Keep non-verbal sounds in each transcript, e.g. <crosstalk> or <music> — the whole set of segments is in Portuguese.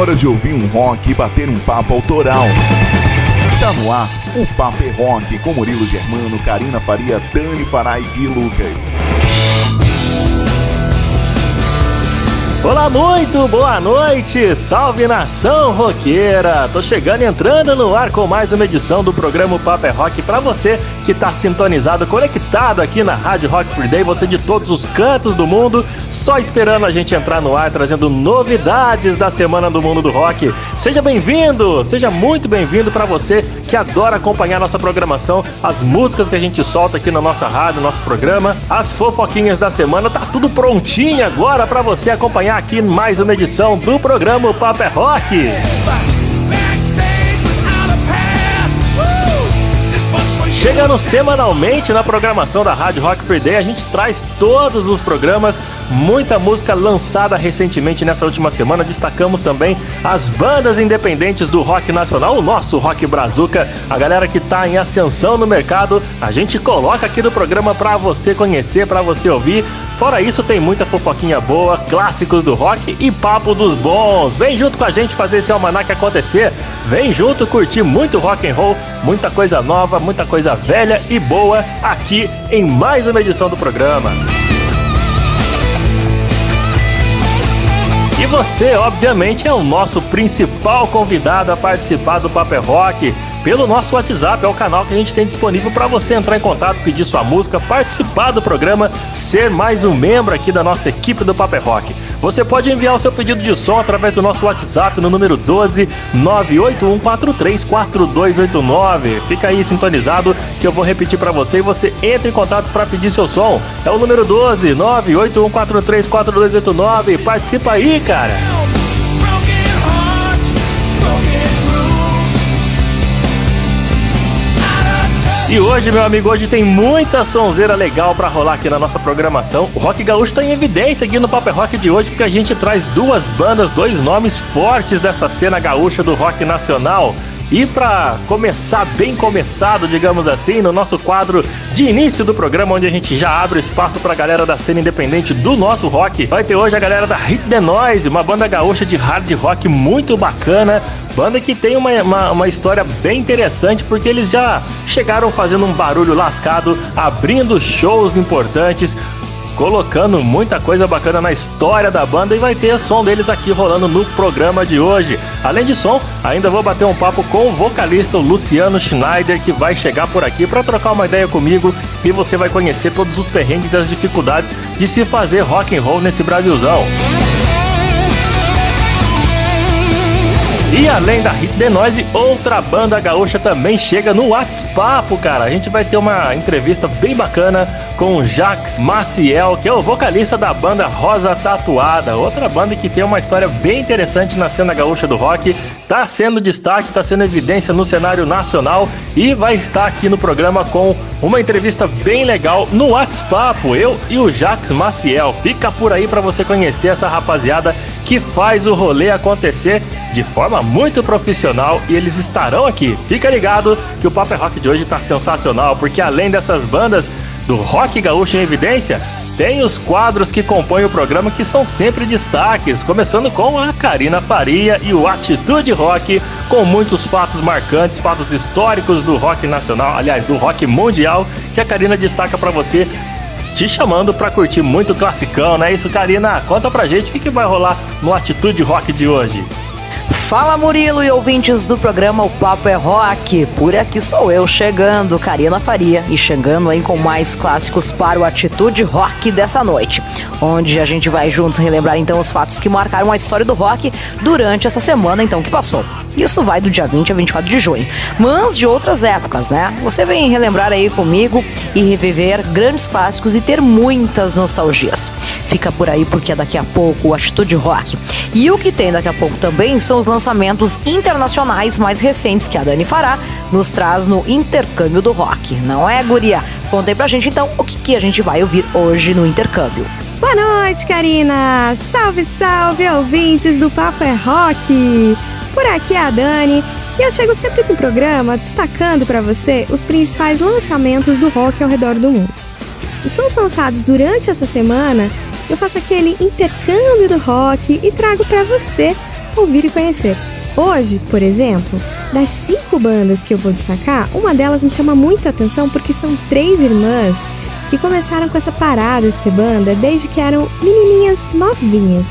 hora de ouvir um rock e bater um papo autoral. Tá no ar o Papo é Rock com Murilo Germano, Karina Faria, Dani Farai e Lucas. Olá, muito boa noite! Salve nação roqueira! Tô chegando e entrando no ar com mais uma edição do programa Paper é Rock para você que tá sintonizado, conectado aqui na Rádio Rock Free Day, você de todos os cantos do mundo, só esperando a gente entrar no ar trazendo novidades da semana do mundo do rock. Seja bem-vindo, seja muito bem-vindo para você que adora acompanhar nossa programação, as músicas que a gente solta aqui na nossa rádio, nosso programa, as fofoquinhas da semana, tá tudo prontinho agora para você acompanhar aqui mais uma edição do programa Paper é Rock. Chegando semanalmente na programação da Rádio Rock Free Day, a gente traz todos os programas, muita música lançada recentemente nessa última semana. Destacamos também as bandas independentes do rock nacional, o nosso rock brazuca, a galera que tá em ascensão no mercado. A gente coloca aqui no programa para você conhecer, para você ouvir. Fora isso, tem muita fofoquinha boa, clássicos do rock e papo dos bons. Vem junto com a gente fazer esse almanac acontecer. Vem junto curtir muito rock and roll, muita coisa nova, muita coisa velha e boa aqui em mais uma edição do programa. Você, obviamente, é o nosso principal convidado a participar do Paper Rock pelo nosso WhatsApp, é o canal que a gente tem disponível para você entrar em contato, pedir sua música, participar do programa, ser mais um membro aqui da nossa equipe do Paper Rock. Você pode enviar o seu pedido de som através do nosso WhatsApp no número 12 981434289. Fica aí sintonizado que eu vou repetir para você e você entra em contato para pedir seu som. É o número 12 981434289. Participa aí, cara. E hoje, meu amigo, hoje tem muita sonzeira legal para rolar aqui na nossa programação. O Rock Gaúcho tá em evidência aqui no Paper Rock de hoje, porque a gente traz duas bandas, dois nomes fortes dessa cena gaúcha do rock nacional. E para começar bem começado, digamos assim, no nosso quadro de início do programa, onde a gente já abre espaço para a galera da cena independente do nosso rock, vai ter hoje a galera da Hit the Noise, uma banda gaúcha de hard rock muito bacana. Banda que tem uma, uma, uma, história bem interessante porque eles já chegaram fazendo um barulho lascado, abrindo shows importantes, colocando muita coisa bacana na história da banda e vai ter som deles aqui rolando no programa de hoje. Além de som, ainda vou bater um papo com o vocalista Luciano Schneider que vai chegar por aqui para trocar uma ideia comigo e você vai conhecer todos os perrengues e as dificuldades de se fazer rock and roll nesse Brasilzão. E além da Hit The Noise, outra banda gaúcha também chega no WhatsApp, cara. A gente vai ter uma entrevista bem bacana com o Jax Maciel, que é o vocalista da banda Rosa Tatuada, outra banda que tem uma história bem interessante na cena gaúcha do rock. Tá sendo destaque, tá sendo evidência no cenário nacional e vai estar aqui no programa com uma entrevista bem legal no WhatsApp, eu e o Jax Maciel. Fica por aí para você conhecer essa rapaziada que faz o rolê acontecer de forma muito profissional e eles estarão aqui. Fica ligado que o Paper Rock de hoje está sensacional, porque além dessas bandas do rock gaúcho em evidência, tem os quadros que compõem o programa que são sempre destaques, começando com a Karina Faria e o Atitude Rock, com muitos fatos marcantes, fatos históricos do rock nacional, aliás, do rock mundial, que a Karina destaca para você te chamando para curtir muito classicão, não é isso, Karina? Conta pra gente o que, que vai rolar no Atitude Rock de hoje. Fala Murilo e ouvintes do programa O Papo é Rock. Por aqui sou eu chegando, Karina Faria, e chegando aí com mais clássicos para o Atitude Rock dessa noite, onde a gente vai juntos relembrar então os fatos que marcaram a história do rock durante essa semana então que passou. Isso vai do dia 20 a 24 de junho, mas de outras épocas, né? Você vem relembrar aí comigo e reviver grandes clássicos e ter muitas nostalgias. Fica por aí porque é daqui a pouco o Atitude Rock. E o que tem daqui a pouco também são os lançamentos internacionais mais recentes que a Dani Fará nos traz no intercâmbio do rock. Não é, guria? Conta aí pra gente então o que, que a gente vai ouvir hoje no intercâmbio. Boa noite, Karina! Salve, salve, ouvintes do Papo é Rock! Por aqui é a Dani e eu chego sempre com o programa destacando para você os principais lançamentos do rock ao redor do mundo. Os sons lançados durante essa semana, eu faço aquele intercâmbio do rock e trago para você ouvir e conhecer. Hoje, por exemplo, das cinco bandas que eu vou destacar, uma delas me chama muita atenção porque são três irmãs que começaram com essa parada de ter banda desde que eram menininhas novinhas,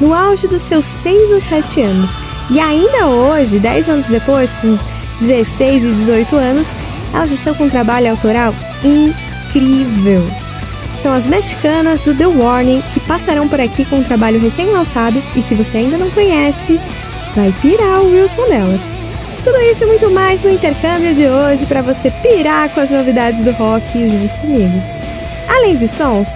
no auge dos seus seis ou sete anos. E ainda hoje, dez anos depois, com 16 e 18 anos, elas estão com um trabalho autoral incrível. São as mexicanas do The Warning que passarão por aqui com um trabalho recém-lançado e se você ainda não conhece, vai pirar o Wilson delas. Tudo isso e muito mais no intercâmbio de hoje para você pirar com as novidades do rock junto comigo. Além de sons,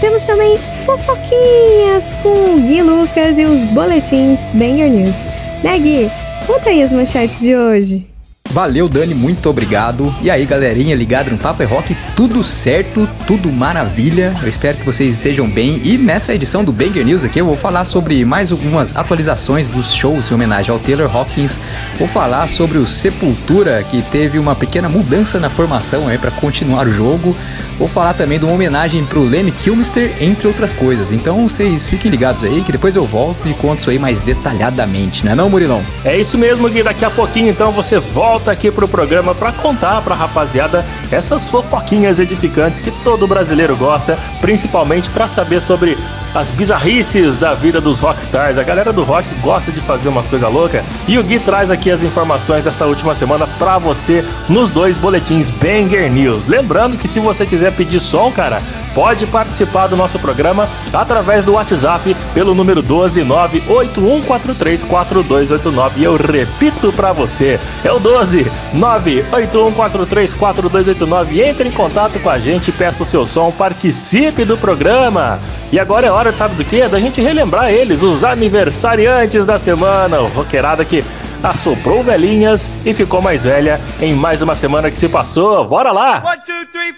temos também fofoquinhas com o Gui Lucas e os boletins Banger News. Né, Gui? Conta aí as manchetes de hoje. Valeu, Dani, muito obrigado. E aí, galerinha ligada no Papo é Rock, tudo certo, tudo maravilha. Eu espero que vocês estejam bem. E nessa edição do Banger News aqui, eu vou falar sobre mais algumas atualizações dos shows em homenagem ao Taylor Hawkins. Vou falar sobre o Sepultura, que teve uma pequena mudança na formação aí para continuar o jogo. Vou falar também de uma homenagem pro Lenny Kilmister, entre outras coisas. Então vocês fiquem ligados aí, que depois eu volto e conto isso aí mais detalhadamente, né não, Murilão? É isso mesmo, Gui. Daqui a pouquinho, então, você volta aqui pro programa para contar pra rapaziada essas fofoquinhas edificantes que todo brasileiro gosta, principalmente para saber sobre as bizarrices da vida dos rockstars. A galera do rock gosta de fazer umas coisas loucas. E o Gui traz aqui as informações dessa última semana para você nos dois boletins Banger News. Lembrando que se você quiser quiser pedir som, cara, pode participar do nosso programa através do WhatsApp pelo número 12981434289 e eu repito para você, é o 12981434289. Entre em contato com a gente, peça o seu som, participe do programa. E agora é hora, sabe do que? Da gente relembrar eles, os aniversariantes da semana, o roqueirada que assoprou velhinhas e ficou mais velha em mais uma semana que se passou. Bora lá! One, two, three,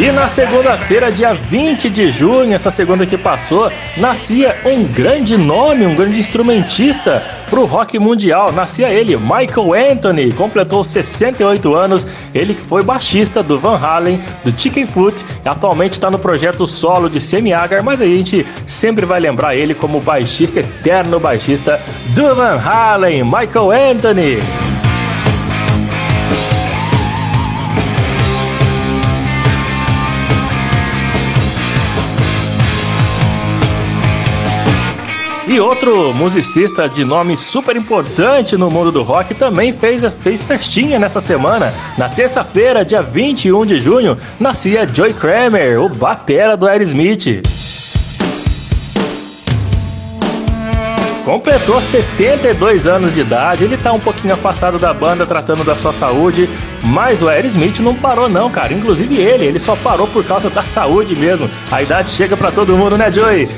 E na segunda-feira, dia 20 de junho, essa segunda que passou, nascia um grande nome, um grande instrumentista pro rock mundial. Nascia ele, Michael Anthony, completou 68 anos. Ele que foi baixista do Van Halen, do Chicken Foot, atualmente está no projeto solo de Semi Agar, mas a gente sempre vai lembrar ele como baixista, eterno baixista do Van Halen, Michael Anthony. E outro musicista de nome super importante no mundo do rock também fez, fez festinha nessa semana. Na terça-feira, dia 21 de junho, nascia Joey Kramer, o batera do Aerosmith. Completou 72 anos de idade, ele tá um pouquinho afastado da banda tratando da sua saúde, mas o Aerosmith não parou não, cara. Inclusive ele, ele só parou por causa da saúde mesmo. A idade chega para todo mundo, né, Joey?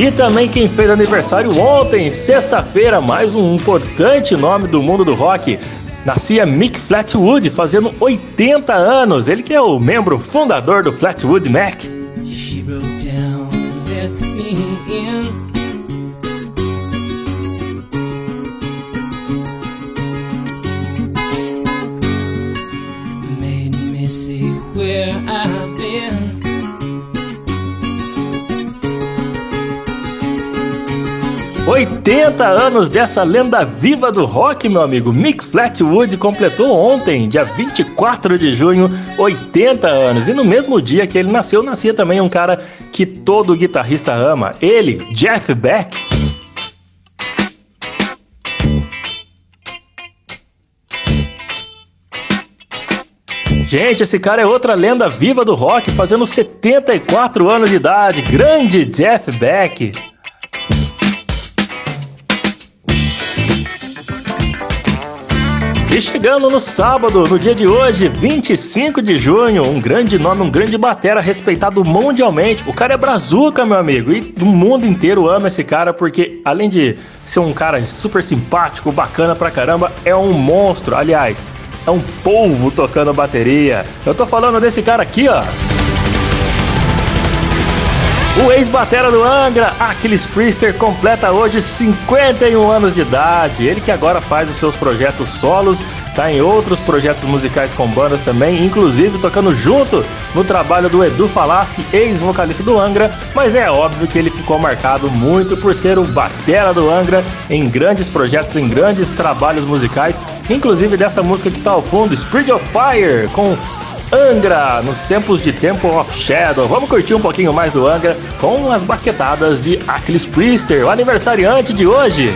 E também quem fez aniversário ontem, sexta-feira, mais um importante nome do mundo do rock. Nascia Mick Flatwood, fazendo 80 anos. Ele que é o membro fundador do Flatwood Mac. where I've 80 anos dessa lenda viva do rock, meu amigo. Mick Flatwood completou ontem, dia 24 de junho, 80 anos. E no mesmo dia que ele nasceu, nascia também um cara que todo guitarrista ama. Ele, Jeff Beck. Gente, esse cara é outra lenda viva do rock, fazendo 74 anos de idade. Grande Jeff Beck. E chegando no sábado, no dia de hoje, 25 de junho, um grande nome, um grande batera respeitado mundialmente. O cara é brazuca, meu amigo, e o mundo inteiro ama esse cara porque, além de ser um cara super simpático, bacana pra caramba, é um monstro. Aliás, é um polvo tocando bateria. Eu tô falando desse cara aqui, ó. O ex-batera do Angra, Aquiles Priester, completa hoje 51 anos de idade. Ele que agora faz os seus projetos solos, tá em outros projetos musicais com bandas também, inclusive tocando junto no trabalho do Edu Falaschi, ex-vocalista do Angra, mas é óbvio que ele ficou marcado muito por ser o batera do Angra em grandes projetos, em grandes trabalhos musicais, inclusive dessa música que tá ao fundo, Spirit of Fire, com Angra, nos tempos de Temple of Shadow. Vamos curtir um pouquinho mais do Angra com as baquetadas de Achilles Priester, o aniversariante de hoje.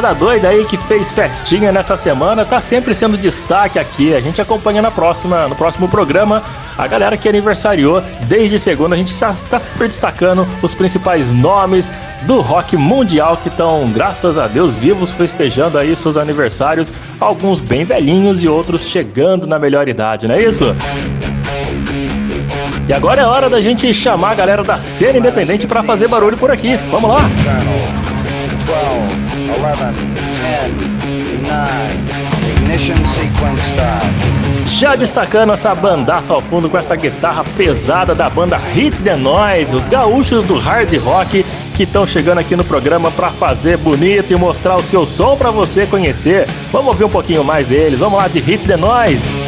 Roqueirada doida aí que fez festinha nessa semana tá sempre sendo destaque aqui. A gente acompanha na próxima, no próximo programa a galera que aniversariou desde segunda. A gente está sempre destacando os principais nomes do rock mundial que estão, graças a Deus, vivos festejando aí seus aniversários. Alguns bem velhinhos e outros chegando na melhor idade, não é isso? E agora é hora da gente chamar a galera da cena independente para fazer barulho por aqui. Vamos lá! 11, 10, 9, ignition sequence start. Já destacando essa bandaça ao fundo com essa guitarra pesada da banda Hit the Noise, os gaúchos do hard rock que estão chegando aqui no programa para fazer bonito e mostrar o seu som para você conhecer. Vamos ouvir um pouquinho mais deles. Vamos lá de Hit the Noise.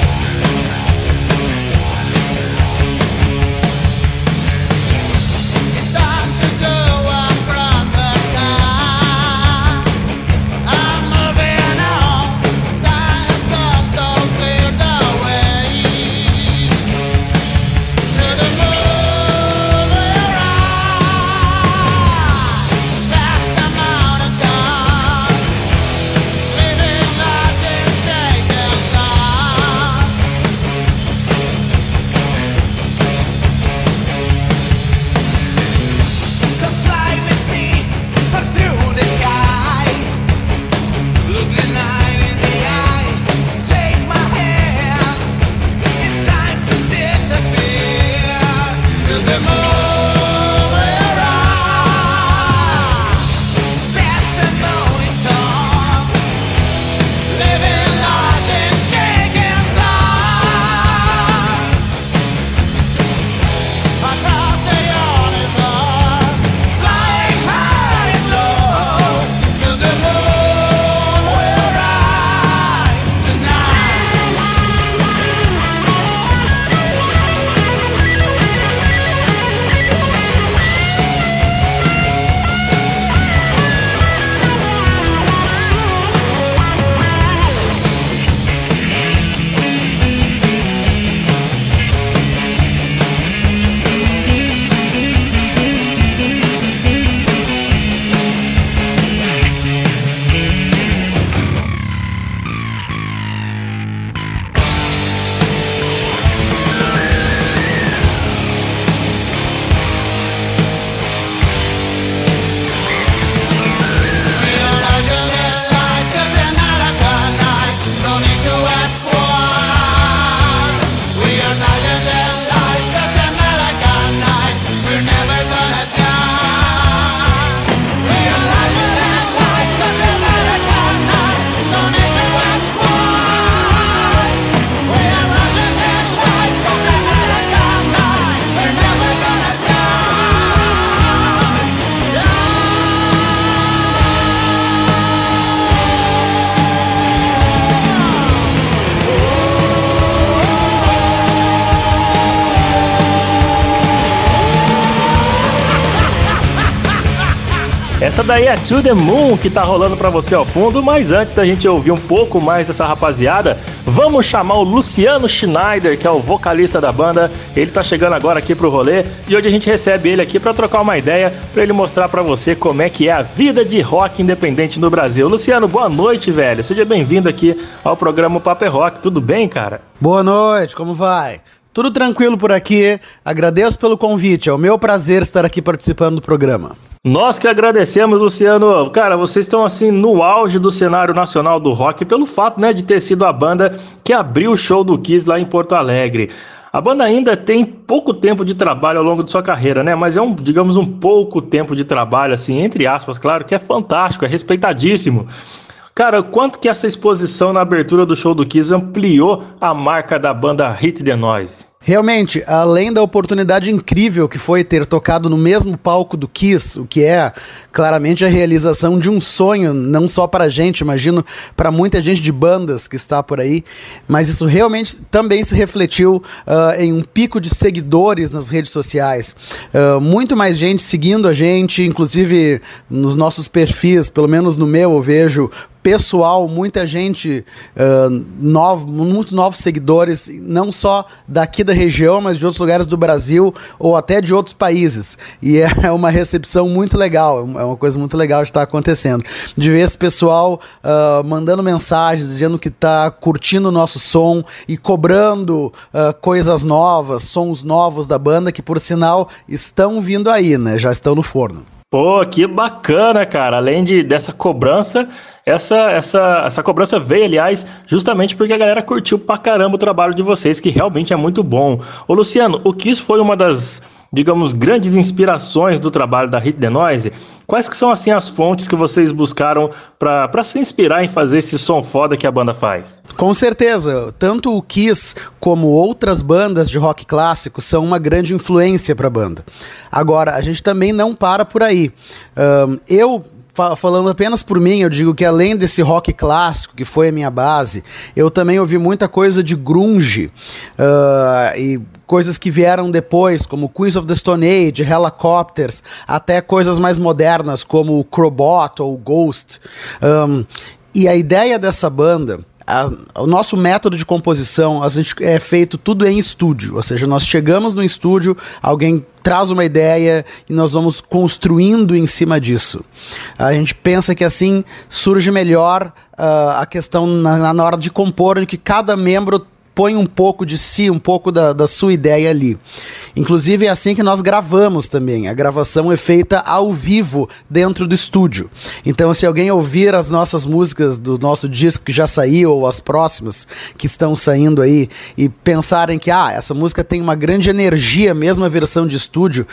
Daí é To The Moon que tá rolando para você ao fundo, mas antes da gente ouvir um pouco mais dessa rapaziada, vamos chamar o Luciano Schneider, que é o vocalista da banda. Ele tá chegando agora aqui pro rolê e hoje a gente recebe ele aqui para trocar uma ideia, para ele mostrar para você como é que é a vida de rock independente no Brasil. Luciano, boa noite, velho. Seja bem-vindo aqui ao programa Paper é Rock. Tudo bem, cara? Boa noite, como vai? Tudo tranquilo por aqui. Agradeço pelo convite. É o meu prazer estar aqui participando do programa. Nós que agradecemos, Luciano. Cara, vocês estão assim no auge do cenário nacional do rock pelo fato, né, de ter sido a banda que abriu o show do Kiss lá em Porto Alegre. A banda ainda tem pouco tempo de trabalho ao longo de sua carreira, né? Mas é um, digamos, um pouco tempo de trabalho, assim, entre aspas, claro, que é fantástico, é respeitadíssimo. Cara, quanto que essa exposição na abertura do show do Kiss ampliou a marca da banda Hit The Noise? Realmente, além da oportunidade incrível que foi ter tocado no mesmo palco do Kiss, o que é claramente a realização de um sonho, não só para a gente, imagino para muita gente de bandas que está por aí, mas isso realmente também se refletiu uh, em um pico de seguidores nas redes sociais. Uh, muito mais gente seguindo a gente, inclusive nos nossos perfis, pelo menos no meu, eu vejo pessoal, muita gente, uh, novo, muitos novos seguidores, não só daqui da região, mas de outros lugares do Brasil ou até de outros países. E é <laughs> uma recepção muito legal, é uma coisa muito legal de estar acontecendo. De ver esse pessoal uh, mandando mensagens, dizendo que está curtindo o nosso som e cobrando uh, coisas novas, sons novos da banda, que por sinal estão vindo aí, né? Já estão no forno. Pô, que bacana, cara. Além de, dessa cobrança, essa, essa, essa cobrança veio, aliás, justamente porque a galera curtiu pra caramba o trabalho de vocês, que realmente é muito bom. Ô, Luciano, o Kiss foi uma das digamos, grandes inspirações do trabalho da Hit The Noise, quais que são, assim, as fontes que vocês buscaram para se inspirar em fazer esse som foda que a banda faz? Com certeza, tanto o Kiss como outras bandas de rock clássico são uma grande influência para a banda. Agora, a gente também não para por aí. Um, eu falando apenas por mim, eu digo que além desse rock clássico, que foi a minha base, eu também ouvi muita coisa de grunge uh, e coisas que vieram depois, como Queens of the Stone Age, Helicopters, até coisas mais modernas, como o Crobot ou Ghost. Um, e a ideia dessa banda a, o nosso método de composição a gente é feito tudo em estúdio, ou seja, nós chegamos no estúdio, alguém traz uma ideia e nós vamos construindo em cima disso. A gente pensa que assim surge melhor uh, a questão na, na hora de compor, de que cada membro põe um pouco de si, um pouco da, da sua ideia ali. Inclusive é assim que nós gravamos também. A gravação é feita ao vivo dentro do estúdio. Então, se alguém ouvir as nossas músicas do nosso disco que já saiu ou as próximas que estão saindo aí e pensarem que ah, essa música tem uma grande energia, mesmo a versão de estúdio,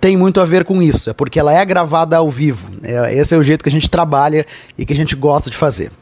tem muito a ver com isso. É porque ela é gravada ao vivo. É, esse é o jeito que a gente trabalha e que a gente gosta de fazer.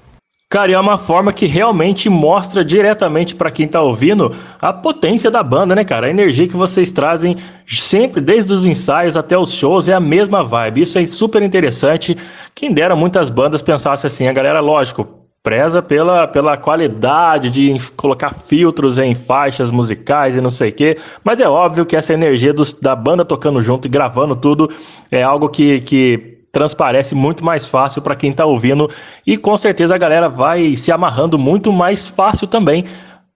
Cara, e é uma forma que realmente mostra diretamente para quem tá ouvindo a potência da banda, né, cara? A energia que vocês trazem sempre, desde os ensaios até os shows, é a mesma vibe. Isso é super interessante. Quem dera muitas bandas pensassem assim, a galera, lógico, preza pela, pela qualidade de colocar filtros em faixas musicais e não sei o quê, mas é óbvio que essa energia dos, da banda tocando junto e gravando tudo é algo que, que transparece muito mais fácil para quem está ouvindo e com certeza a galera vai se amarrando muito mais fácil também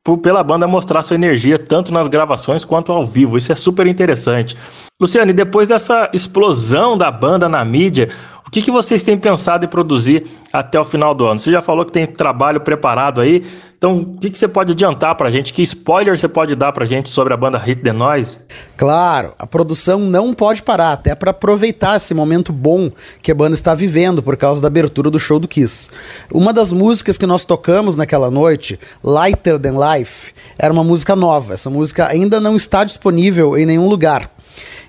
por, pela banda mostrar sua energia tanto nas gravações quanto ao vivo. Isso é super interessante. Luciane, depois dessa explosão da banda na mídia, que, que vocês têm pensado em produzir até o final do ano? Você já falou que tem trabalho preparado aí, então o que, que você pode adiantar pra gente? Que spoiler você pode dar pra gente sobre a banda Hit The Noise? Claro, a produção não pode parar, até para aproveitar esse momento bom que a banda está vivendo por causa da abertura do show do Kiss. Uma das músicas que nós tocamos naquela noite, Lighter Than Life, era uma música nova. Essa música ainda não está disponível em nenhum lugar.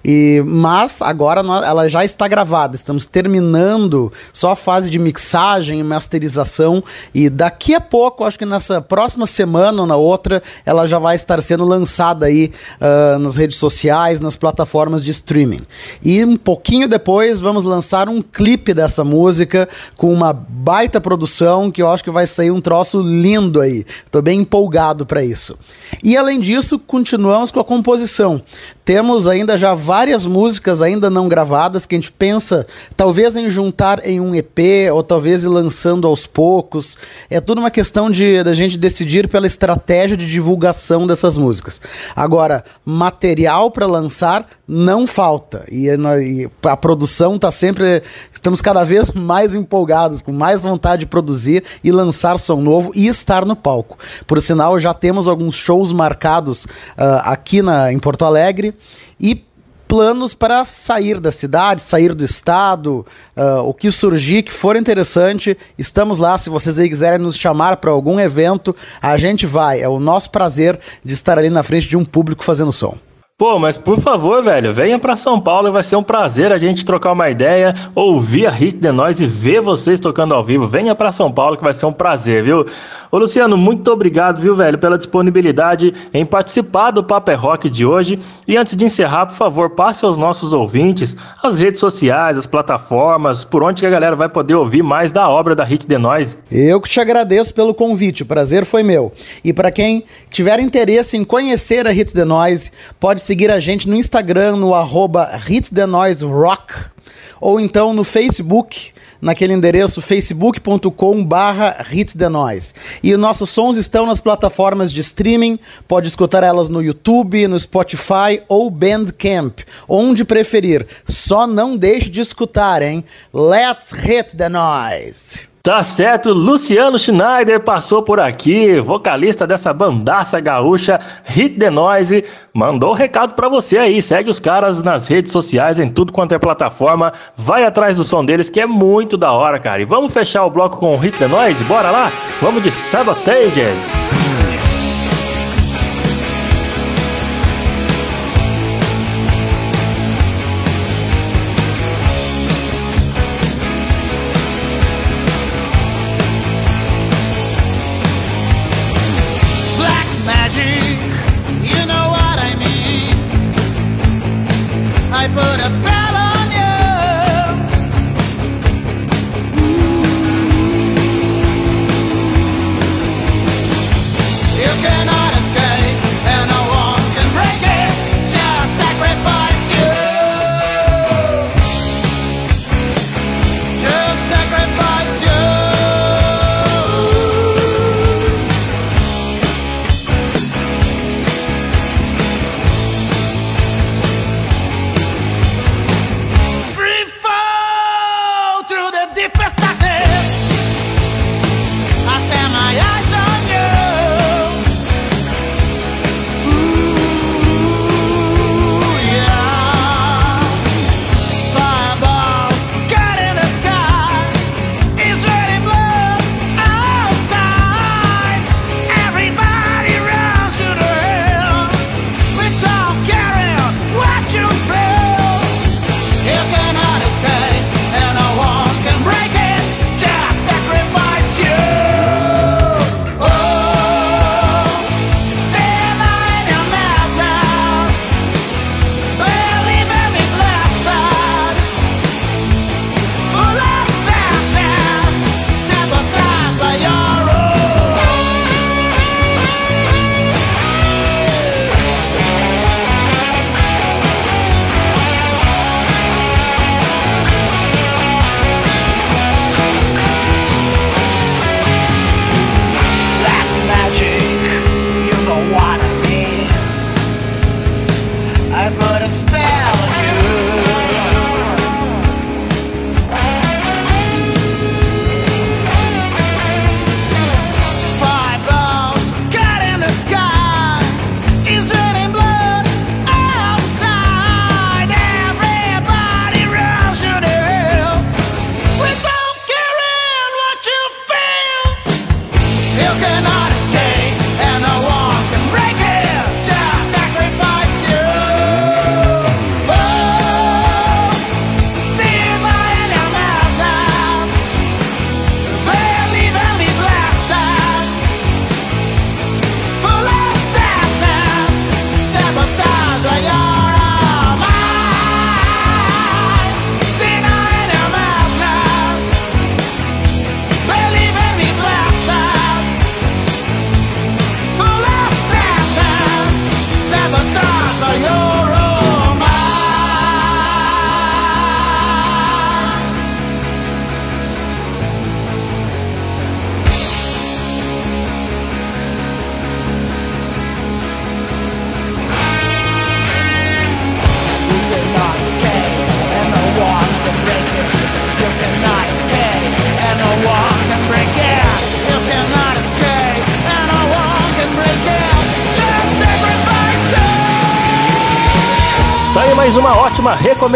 E, mas agora ela já está gravada, estamos terminando só a fase de mixagem e masterização. E daqui a pouco, acho que nessa próxima semana ou na outra, ela já vai estar sendo lançada aí uh, nas redes sociais, nas plataformas de streaming. E um pouquinho depois vamos lançar um clipe dessa música com uma baita produção que eu acho que vai sair um troço lindo aí. Estou bem empolgado para isso. E além disso, continuamos com a composição. Temos ainda já várias várias músicas ainda não gravadas que a gente pensa talvez em juntar em um EP ou talvez ir lançando aos poucos. É tudo uma questão de da gente decidir pela estratégia de divulgação dessas músicas. Agora, material para lançar não falta e, e a produção está sempre estamos cada vez mais empolgados, com mais vontade de produzir e lançar som novo e estar no palco. Por sinal, já temos alguns shows marcados uh, aqui na, em Porto Alegre e planos para sair da cidade, sair do estado, uh, o que surgir que for interessante, estamos lá. Se vocês aí quiserem nos chamar para algum evento, a gente vai. É o nosso prazer de estar ali na frente de um público fazendo som. Pô, mas por favor, velho, venha para São Paulo, vai ser um prazer a gente trocar uma ideia, ouvir a Hit de nós e ver vocês tocando ao vivo. Venha para São Paulo que vai ser um prazer, viu? Ô Luciano, muito obrigado, viu, velho, pela disponibilidade em participar do Paper é Rock de hoje. E antes de encerrar, por favor, passe aos nossos ouvintes as redes sociais, as plataformas, por onde que a galera vai poder ouvir mais da obra da Hit de nós. Eu que te agradeço pelo convite, o prazer foi meu. E para quem tiver interesse em conhecer a Hit de Noise, pode seguir a gente no Instagram, no arroba Rock, ou então no Facebook, naquele endereço facebook.com barra E nossos sons estão nas plataformas de streaming, pode escutar elas no YouTube, no Spotify ou Bandcamp, onde preferir. Só não deixe de escutar, hein? Let's hit the noise! Tá certo, Luciano Schneider passou por aqui, vocalista dessa bandaça gaúcha Hit the Noise, mandou um recado para você aí, segue os caras nas redes sociais, em tudo quanto é plataforma, vai atrás do som deles que é muito da hora, cara. E vamos fechar o bloco com Hit the Noise? Bora lá? Vamos de Sabotages!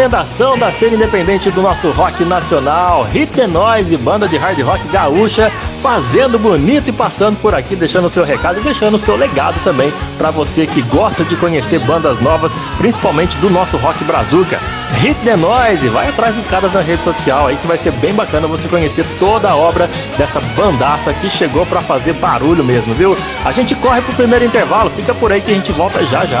Recomendação da cena independente do nosso rock nacional, Hit the Noise, banda de hard rock gaúcha, fazendo bonito e passando por aqui, deixando o seu recado e deixando o seu legado também para você que gosta de conhecer bandas novas, principalmente do nosso rock brazuca. Hit the Noise, vai atrás dos caras na rede social aí que vai ser bem bacana você conhecer toda a obra dessa bandaça que chegou para fazer barulho mesmo, viu? A gente corre pro primeiro intervalo, fica por aí que a gente volta já já.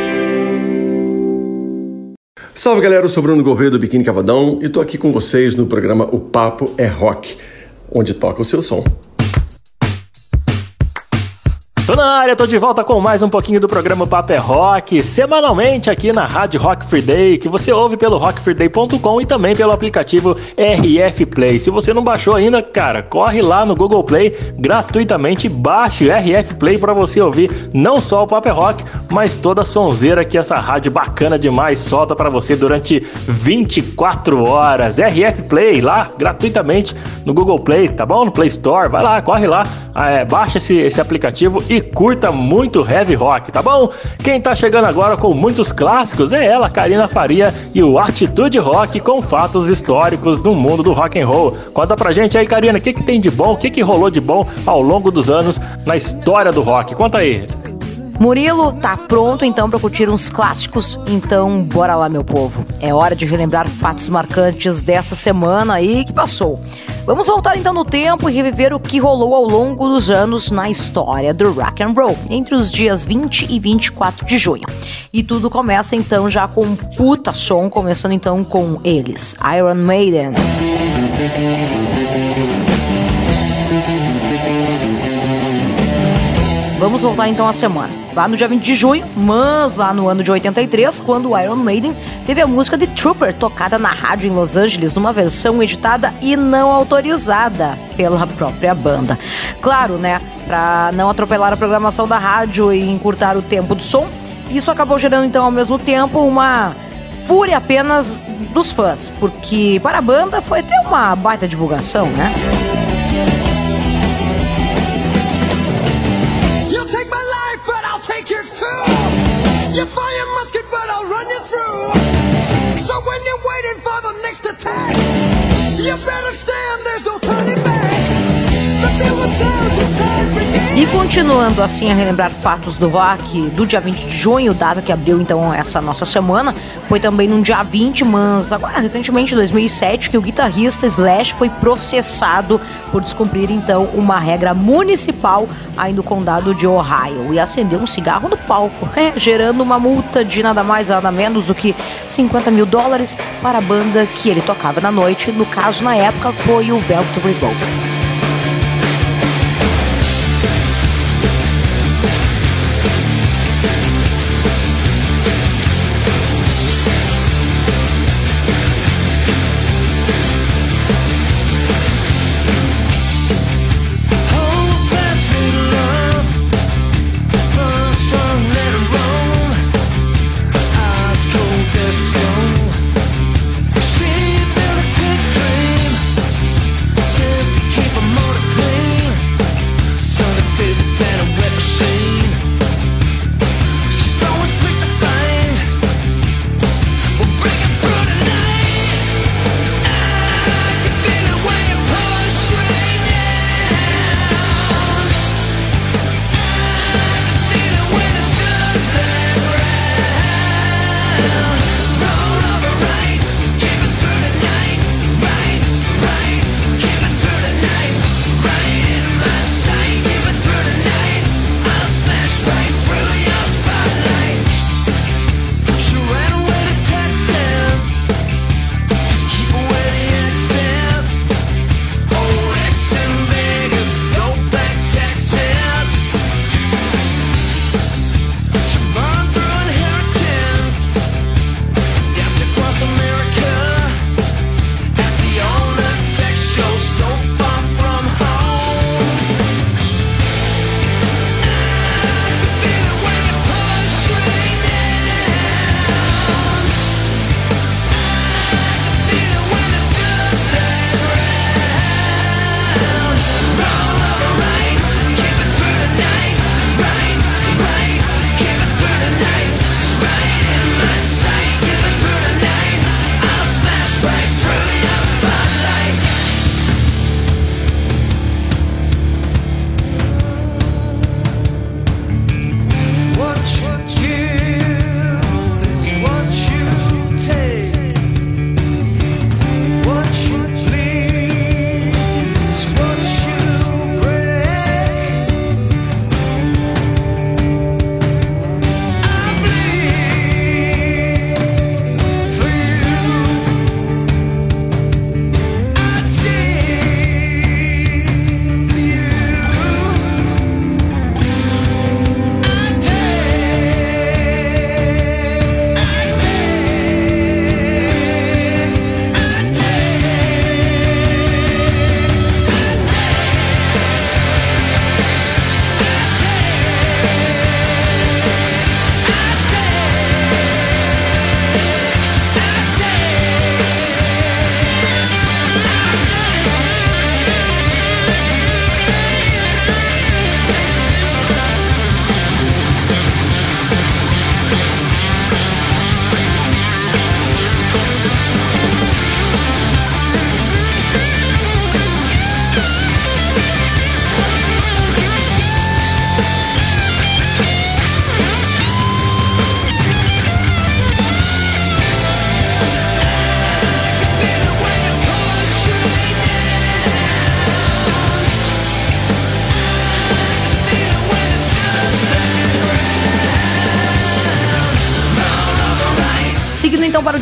Salve galera, eu sou Bruno Gouveia do Biquíni Cavadão e tô aqui com vocês no programa O Papo é Rock, onde toca o seu som. Tô na área, tô de volta com mais um pouquinho do programa Paper é Rock, semanalmente aqui na Rádio Rock Free Day, que você ouve pelo rockfreeday.com e também pelo aplicativo RF Play. Se você não baixou ainda, cara, corre lá no Google Play gratuitamente, baixe o RF Play para você ouvir não só o Paper é Rock, mas toda a sonzeira que essa rádio bacana demais solta para você durante 24 horas. RF Play lá gratuitamente no Google Play, tá bom? No Play Store, vai lá, corre lá, é, baixa esse, esse aplicativo e curta muito heavy rock, tá bom? Quem tá chegando agora com muitos clássicos é ela, Karina Faria, e o Atitude Rock com fatos históricos do mundo do rock and roll. Conta pra gente aí, Karina, o que, que tem de bom, o que, que rolou de bom ao longo dos anos na história do rock? Conta aí. Murilo tá pronto então para curtir uns clássicos, então bora lá meu povo. É hora de relembrar fatos marcantes dessa semana aí que passou. Vamos voltar então no tempo e reviver o que rolou ao longo dos anos na história do rock and roll, entre os dias 20 e 24 de junho. E tudo começa então já com um puta som, começando então com eles, Iron Maiden. Vamos voltar então à semana. Lá no dia 20 de junho, mas lá no ano de 83, quando o Iron Maiden teve a música de Trooper tocada na rádio em Los Angeles numa versão editada e não autorizada pela própria banda. Claro, né, para não atropelar a programação da rádio e encurtar o tempo do som, isso acabou gerando então ao mesmo tempo uma fúria apenas dos fãs, porque para a banda foi até uma baita divulgação, né? The continuando assim a relembrar fatos do rock do dia 20 de junho, data que abriu então essa nossa semana, foi também no dia 20, mas agora recentemente, em 2007, que o guitarrista Slash foi processado por descumprir então uma regra municipal aí no condado de Ohio e acendeu um cigarro no palco, <laughs> é, gerando uma multa de nada mais nada menos do que 50 mil dólares para a banda que ele tocava na noite. No caso, na época, foi o Velvet Revolver.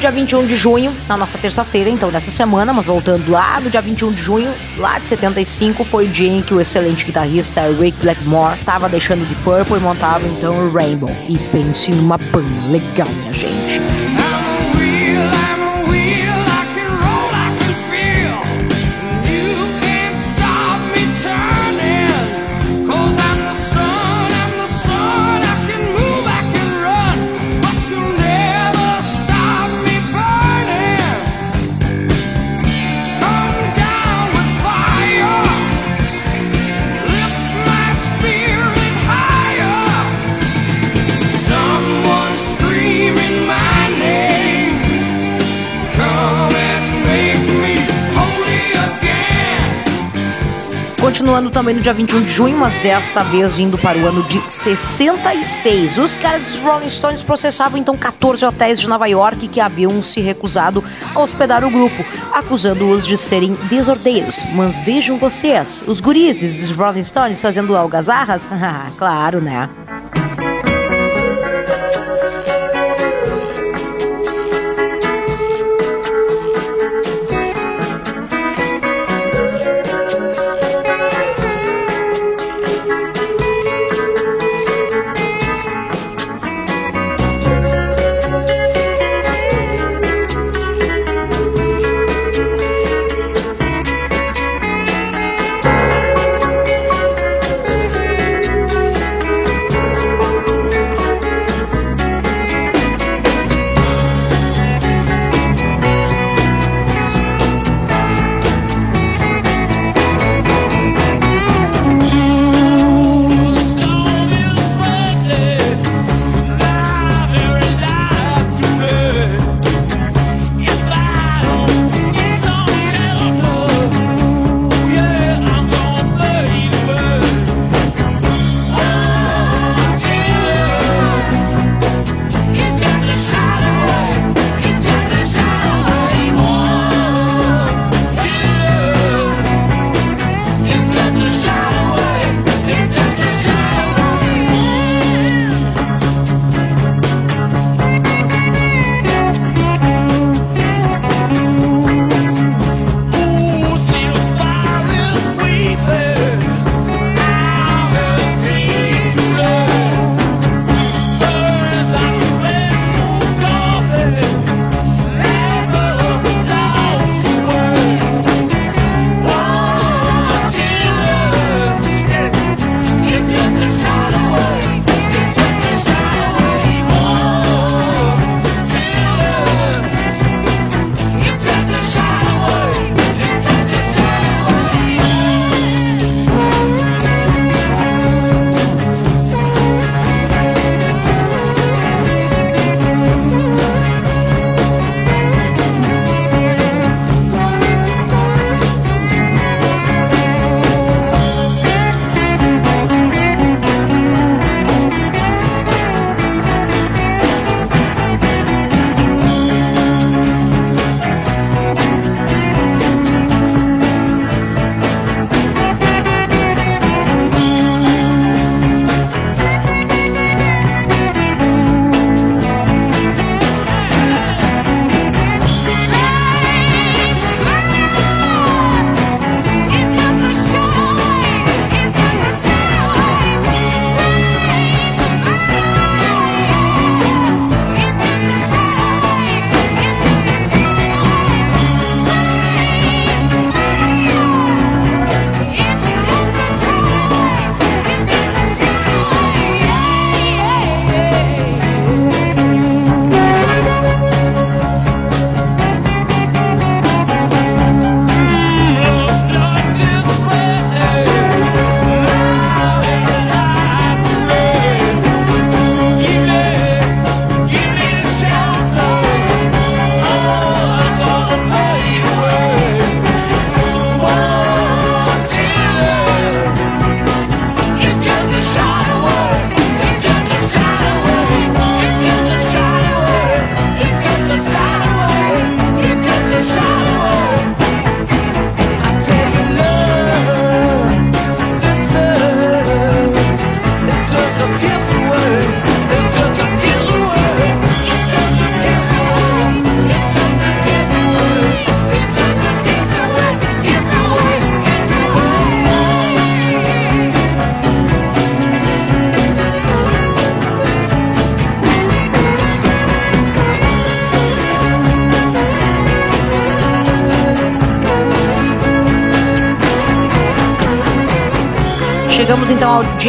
Dia 21 de junho, na nossa terça-feira, então dessa semana, mas voltando lá no dia 21 de junho, lá de 75, foi o dia em que o excelente guitarrista Rick Blackmore estava deixando de Purple e montava então o Rainbow. E pense numa banda legal, minha gente. Continuando também no dia 21 de junho, mas desta vez indo para o ano de 66. Os caras dos Rolling Stones processavam então 14 hotéis de Nova York que haviam se recusado a hospedar o grupo, acusando-os de serem desordeiros. Mas vejam vocês, os guris dos Rolling Stones fazendo algazarras? <laughs> claro, né?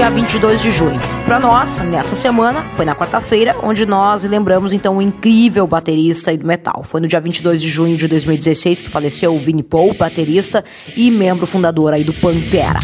Dia 22 de junho. Para nós, nessa semana, foi na quarta-feira, onde nós lembramos então o incrível baterista do metal. Foi no dia 22 de junho de 2016 que faleceu o Vinnie Paul, baterista e membro fundador aí do Pantera.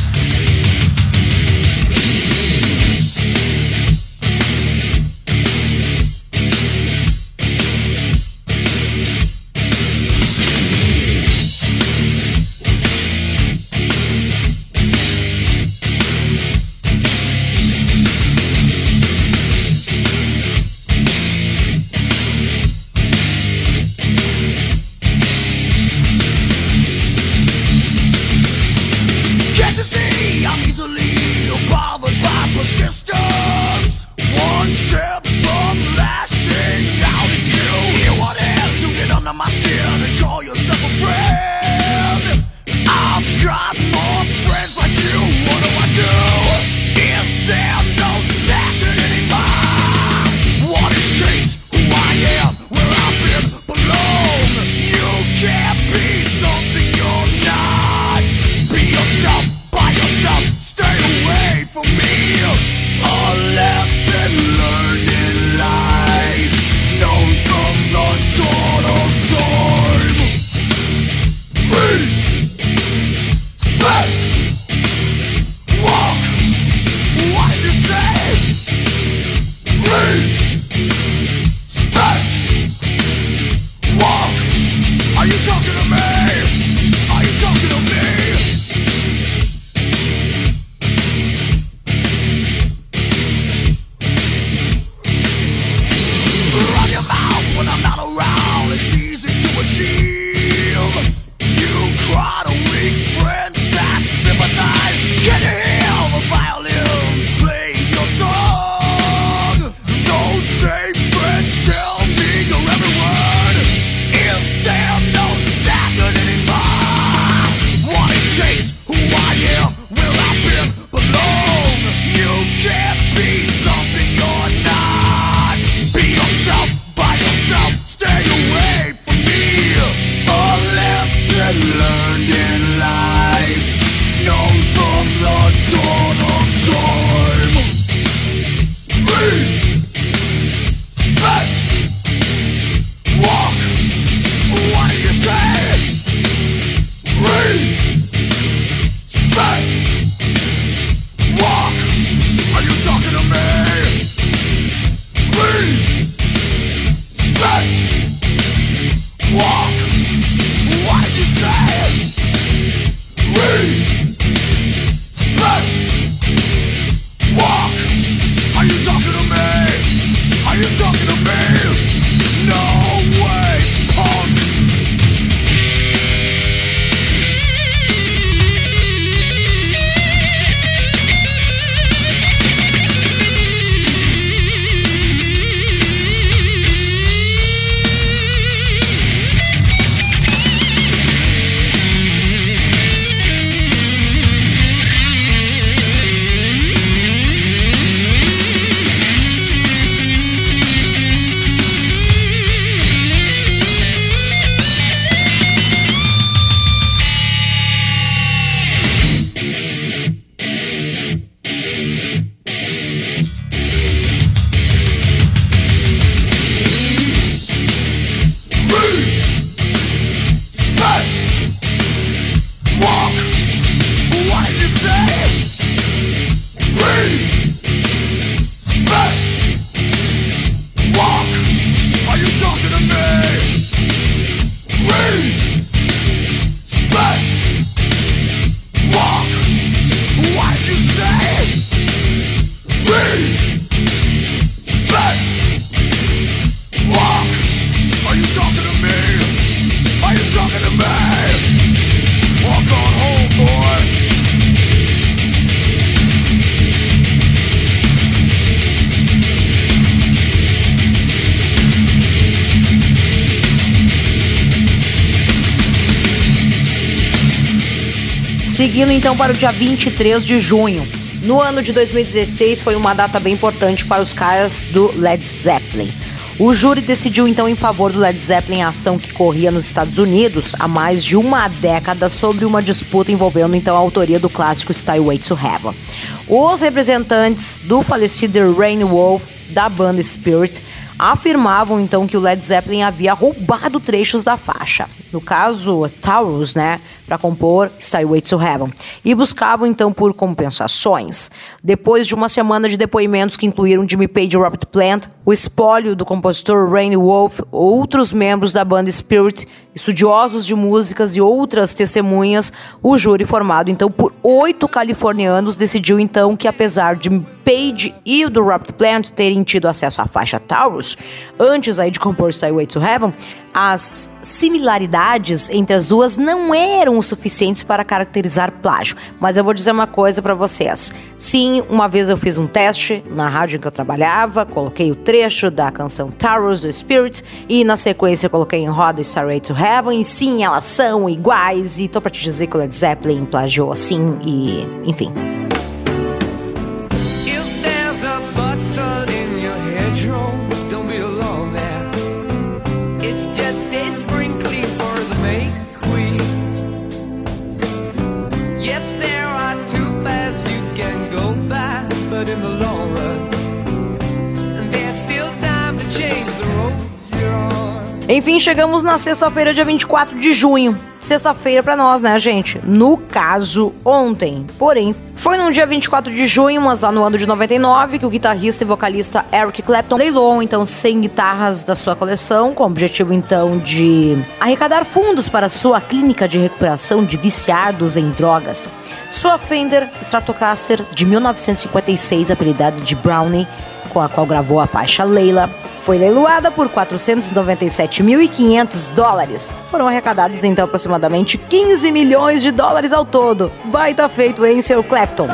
Para o dia 23 de junho. No ano de 2016 foi uma data bem importante para os caras do Led Zeppelin. O júri decidiu então em favor do Led Zeppelin a ação que corria nos Estados Unidos há mais de uma década sobre uma disputa envolvendo então a autoria do clássico Stairway to Heaven. Os representantes do falecido Rain Wolf da banda Spirit afirmavam então que o Led Zeppelin havia roubado trechos da faixa, no caso Taurus, né, para compor Stairway to Heaven, e buscavam então por compensações. Depois de uma semana de depoimentos que incluíram Jimmy Page e Robert Plant, o espólio do compositor Rainy Wolf, outros membros da banda Spirit, estudiosos de músicas e outras testemunhas, o júri formado então por oito californianos decidiu então que apesar de Page e do Robert Plant terem tido acesso à faixa Taurus antes aí de compor Stairway to Heaven, as similaridades entre as duas não eram o suficientes para caracterizar plágio. Mas eu vou dizer uma coisa para vocês. Sim, uma vez eu fiz um teste na rádio em que eu trabalhava, coloquei o trecho da canção Taurus do Spirit e na sequência eu coloquei em roda Stairway to Heaven. E sim, elas são iguais e tô para te dizer que o Led Zeppelin plagiou sim e enfim. Enfim, chegamos na sexta-feira, dia 24 de junho. Sexta-feira para nós, né, gente? No caso, ontem. Porém, foi no dia 24 de junho, mas lá no ano de 99, que o guitarrista e vocalista Eric Clapton leilou, então, 100 guitarras da sua coleção, com o objetivo, então, de arrecadar fundos para sua clínica de recuperação de viciados em drogas. Sua Fender Stratocaster de 1956, apelidada de Brownie, com a qual gravou a faixa Leila, foi leiloada por 497.500 dólares. Foram arrecadados então aproximadamente 15 milhões de dólares ao todo. Baita feito, hein, Sr. Clapton?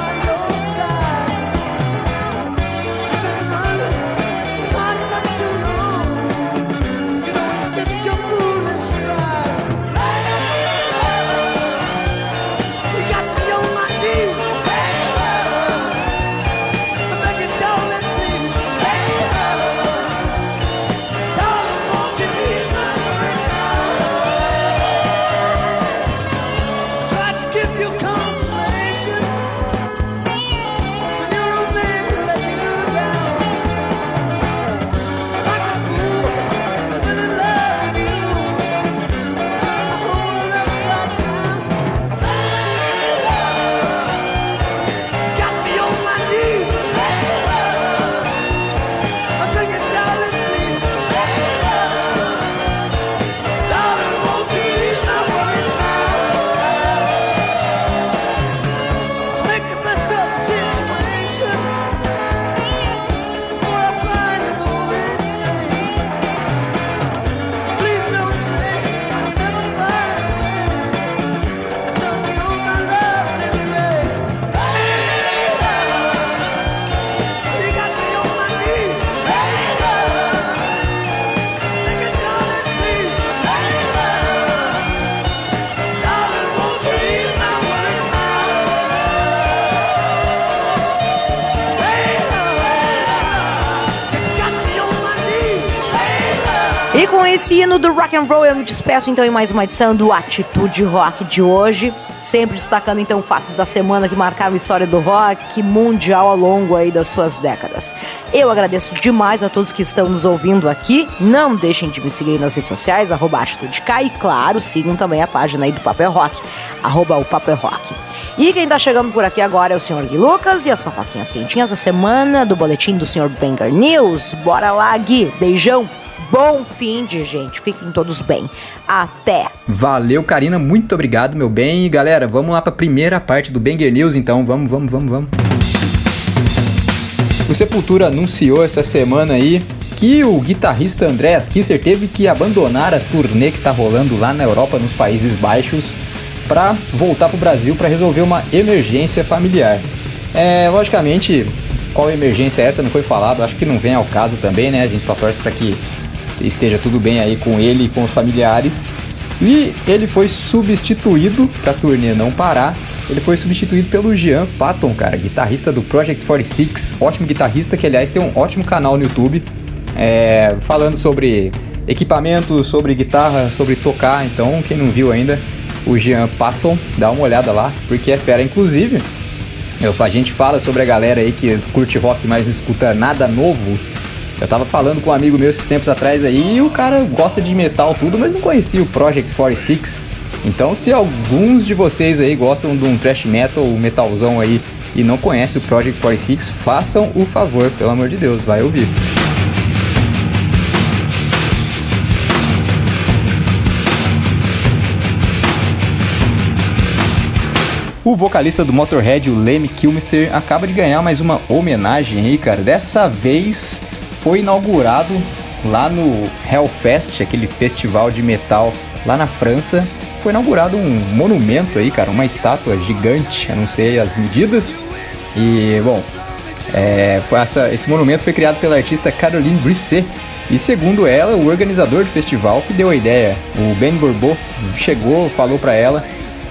Esse hino do rock and roll eu me despeço então em mais uma edição do Atitude Rock de hoje, sempre destacando então fatos da semana que marcaram a história do rock mundial ao longo aí das suas décadas. Eu agradeço demais a todos que estão nos ouvindo aqui. Não deixem de me seguir nas redes sociais arroba e claro, sigam também a página aí do Papel Rock, arroba o Papel Rock. E quem tá chegando por aqui agora é o Sr. Gui Lucas e as fofoquinhas quentinhas da semana do boletim do Sr. Banger News. Bora lá, Gui. Beijão bom fim de gente. Fiquem todos bem. Até. Valeu, Karina. Muito obrigado, meu bem. E galera, vamos lá para a primeira parte do Banger News, então. Vamos, vamos, vamos, vamos. O Sepultura anunciou essa semana aí que o guitarrista Andreas Kisser teve que abandonar a turnê que tá rolando lá na Europa, nos Países Baixos, para voltar pro Brasil para resolver uma emergência familiar. É, logicamente, qual emergência é essa não foi falado, acho que não vem ao caso também, né? A gente só torce para que esteja tudo bem aí com ele e com os familiares. E ele foi substituído, pra turnê não parar, ele foi substituído pelo Jean Patton, cara, guitarrista do Project 46, ótimo guitarrista que aliás tem um ótimo canal no YouTube. é, falando sobre equipamento, sobre guitarra, sobre tocar. Então, quem não viu ainda, o Jean Patton, dá uma olhada lá, porque é fera. Inclusive, eu, a gente fala sobre a galera aí que curte rock, mas não escuta nada novo. Eu tava falando com um amigo meu esses tempos atrás aí, e o cara gosta de metal tudo, mas não conhecia o Project 46. Então, se alguns de vocês aí gostam de um thrash metal, metalzão aí, e não conhece o Project 46, façam o favor, pelo amor de Deus, vai ouvir. O vocalista do Motorhead, o Lemmy Kilmister, acaba de ganhar mais uma homenagem aí, cara. Dessa vez foi inaugurado lá no Hellfest, aquele festival de metal lá na França. Foi inaugurado um monumento aí, cara, uma estátua gigante, eu não sei as medidas. E, bom, é, essa, esse monumento foi criado pela artista Caroline Brisset. E segundo ela, o organizador do festival que deu a ideia, o Ben Bourbeau, chegou, falou para ela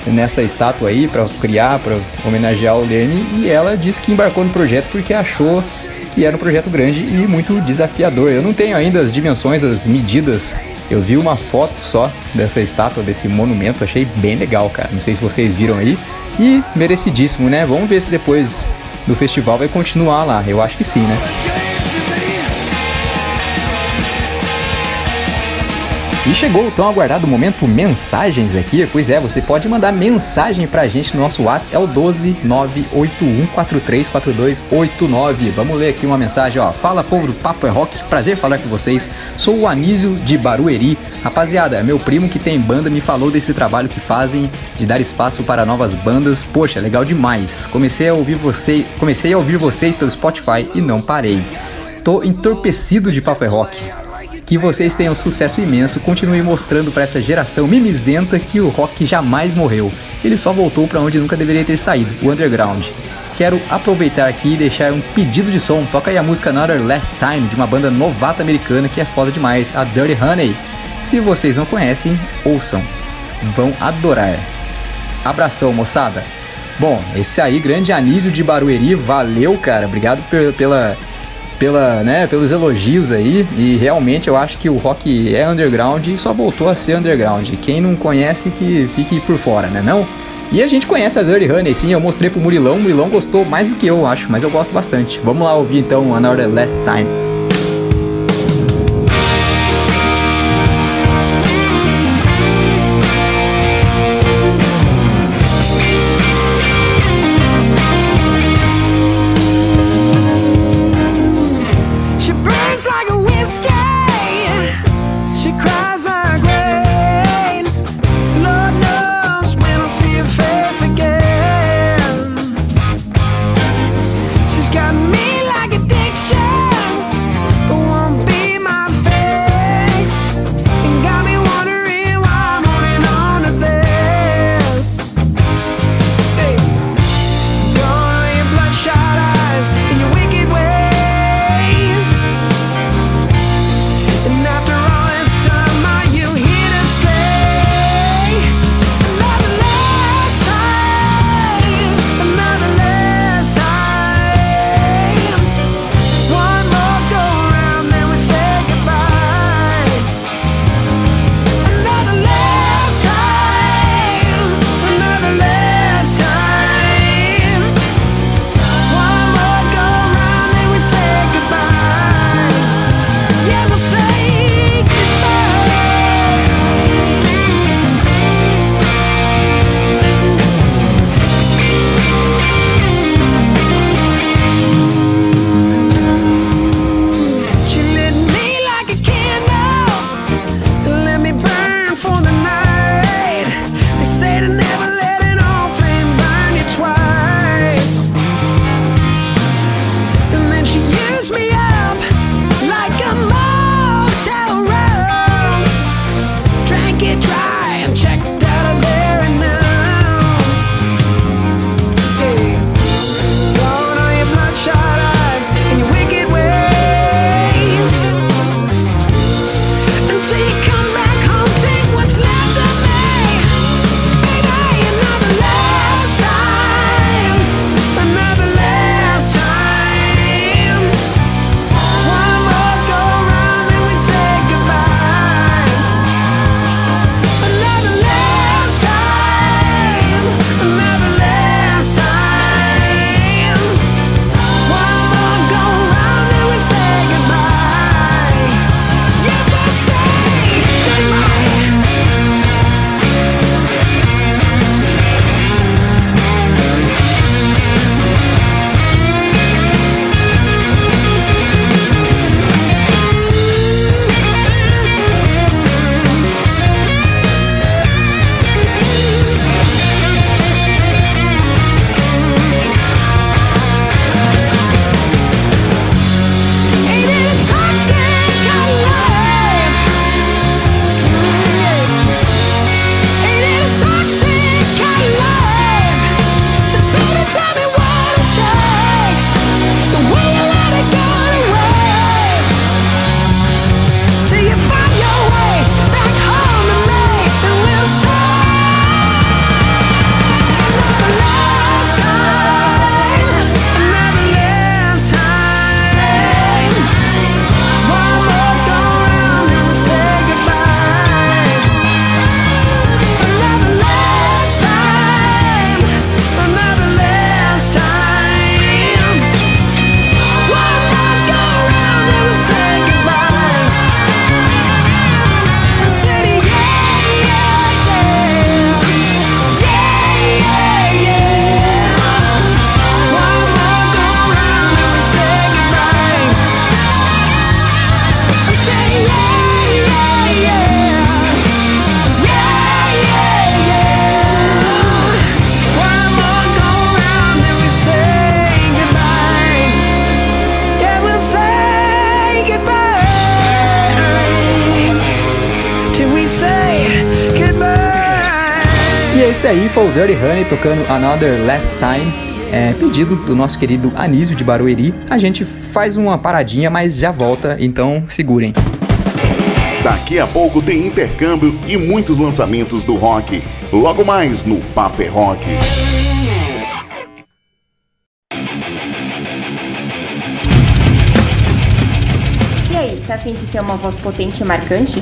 nessa estátua aí para criar, para homenagear o Lenny e ela disse que embarcou no projeto porque achou que era um projeto grande e muito desafiador. Eu não tenho ainda as dimensões, as medidas. Eu vi uma foto só dessa estátua, desse monumento, achei bem legal, cara. Não sei se vocês viram aí. E merecidíssimo, né? Vamos ver se depois do festival vai continuar lá. Eu acho que sim, né? E chegou o tão aguardado momento mensagens aqui. Pois é, você pode mandar mensagem pra gente no nosso WhatsApp, é o 12981434289. Vamos ler aqui uma mensagem, ó. Fala povo do Papo é Rock, prazer falar com vocês. Sou o Anísio de Barueri. Rapaziada, meu primo que tem banda me falou desse trabalho que fazem de dar espaço para novas bandas. Poxa, legal demais. Comecei a ouvir você, comecei a ouvir vocês pelo Spotify e não parei. Tô entorpecido de Papo é Rock. Que vocês tenham sucesso imenso, continue mostrando para essa geração mimizenta que o rock jamais morreu. Ele só voltou para onde nunca deveria ter saído, o underground. Quero aproveitar aqui e deixar um pedido de som. Toca aí a música Another Last Time de uma banda novata americana que é foda demais, a Dirty Honey. Se vocês não conhecem, ouçam. Vão adorar. Abração, moçada. Bom, esse aí, grande Anísio de Barueri, valeu, cara. Obrigado pela pela, né, pelos elogios aí. E realmente eu acho que o rock é underground e só voltou a ser underground. Quem não conhece que fique por fora, né não? E a gente conhece a Dirty Honey, sim, eu mostrei pro Murilão, o Murilão gostou mais do que eu, acho, mas eu gosto bastante. Vamos lá ouvir então Another Last Time. Esse aí foi o Dirty Honey tocando Another Last Time. É, pedido do nosso querido Anísio de Barueri. A gente faz uma paradinha, mas já volta, então segurem. Daqui a pouco tem intercâmbio e muitos lançamentos do rock. Logo mais no Paper Rock. E aí, tá afim de ter uma voz potente e marcante?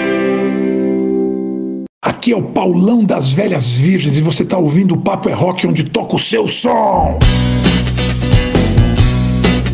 Aqui é o Paulão das Velhas Virgens e você está ouvindo o Papo é Rock, onde toca o seu som.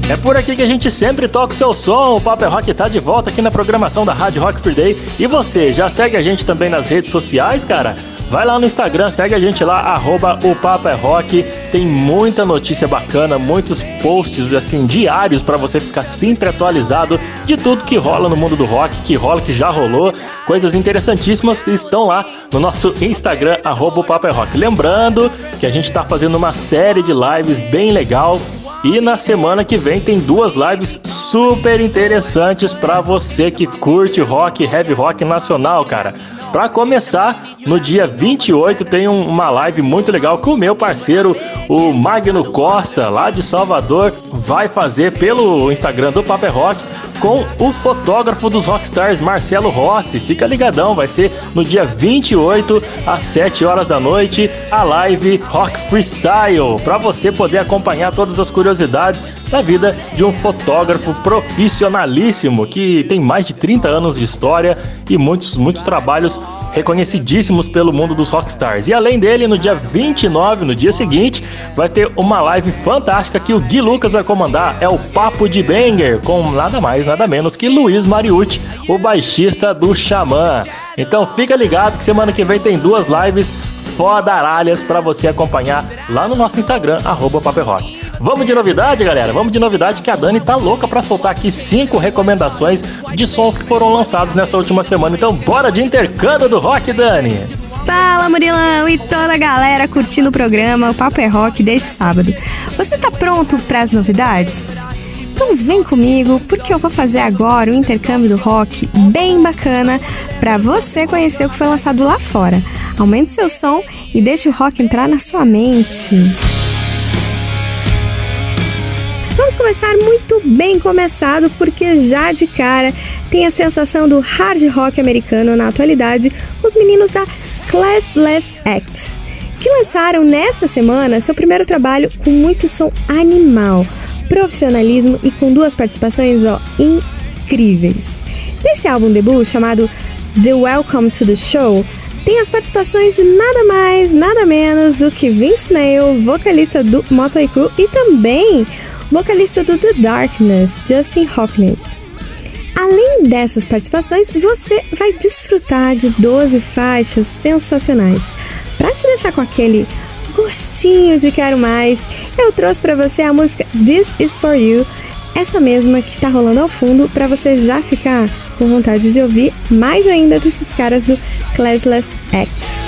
É por aqui que a gente sempre toca o seu som. O Papo é Rock tá de volta aqui na programação da Rádio Rock Free Day. E você, já segue a gente também nas redes sociais, cara? Vai lá no Instagram, segue a gente lá, arroba o Papo é Rock. Tem muita notícia bacana, muitos posts assim diários para você ficar sempre atualizado de tudo que rola no mundo do rock, que rola, que já rolou. Coisas interessantíssimas estão lá no nosso Instagram, arroba o Papo é Rock. Lembrando que a gente tá fazendo uma série de lives bem legal. E na semana que vem tem duas lives super interessantes para você que curte rock, heavy rock nacional, cara. Para começar, no dia 28 tem um, uma live muito legal que o meu parceiro, o Magno Costa, lá de Salvador, vai fazer pelo Instagram do Paper Rock com o fotógrafo dos Rockstars, Marcelo Rossi. Fica ligadão, vai ser no dia 28 às 7 horas da noite, a live Rock Freestyle, para você poder acompanhar todas as curiosidades da vida de um fotógrafo profissionalíssimo que tem mais de 30 anos de história e muitos muitos trabalhos reconhecidíssimos pelo mundo dos rockstars. E além dele, no dia 29, no dia seguinte, vai ter uma live fantástica que o Gui Lucas vai comandar. É o Papo de Banger, com nada mais, nada menos que Luiz Mariucci, o baixista do Xamã. Então fica ligado que semana que vem tem duas lives fodaralhas para você acompanhar lá no nosso Instagram, arroba Paperrock. Vamos de novidade, galera? Vamos de novidade que a Dani tá louca para soltar aqui cinco recomendações de sons que foram lançados nessa última semana. Então bora de intercâmbio do rock, Dani! Fala Murilão e toda a galera curtindo o programa O Papo é Rock deste sábado. Você tá pronto para as novidades? Então vem comigo, porque eu vou fazer agora um intercâmbio do rock bem bacana para você conhecer o que foi lançado lá fora. Aumente seu som e deixe o rock entrar na sua mente. Vamos começar muito bem começado, porque já de cara tem a sensação do hard rock americano na atualidade, os meninos da Classless Act, que lançaram nesta semana seu primeiro trabalho com muito som animal, profissionalismo e com duas participações ó, incríveis. Nesse álbum debut chamado The Welcome to the Show, tem as participações de nada mais, nada menos do que Vince Neil, vocalista do Motley Crue e também vocalista do The Darkness, Justin Hawkins. Além dessas participações, você vai desfrutar de 12 faixas sensacionais. Para te deixar com aquele gostinho de quero mais, eu trouxe para você a música This Is For You, essa mesma que tá rolando ao fundo para você já ficar com vontade de ouvir mais ainda desses caras do Classless Act.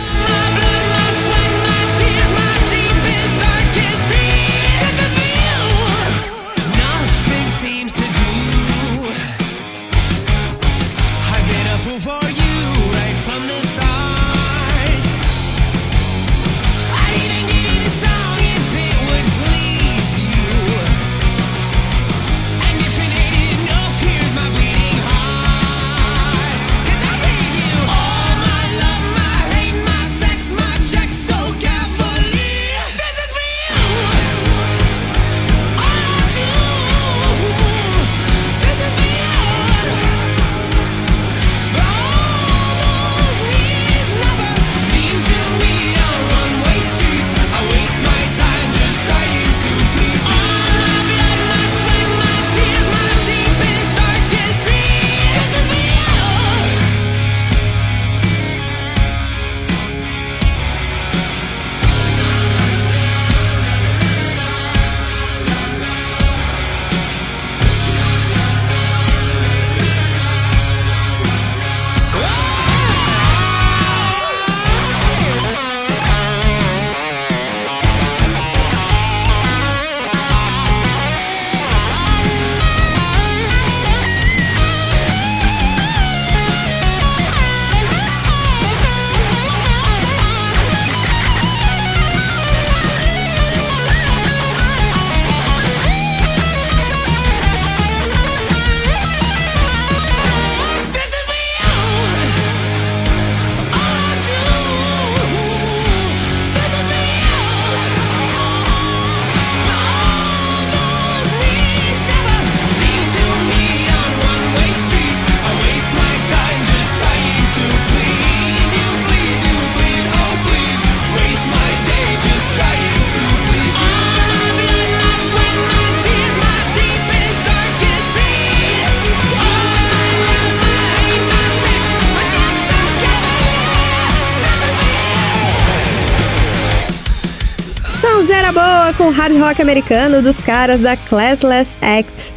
rock americano dos caras da Classless Act,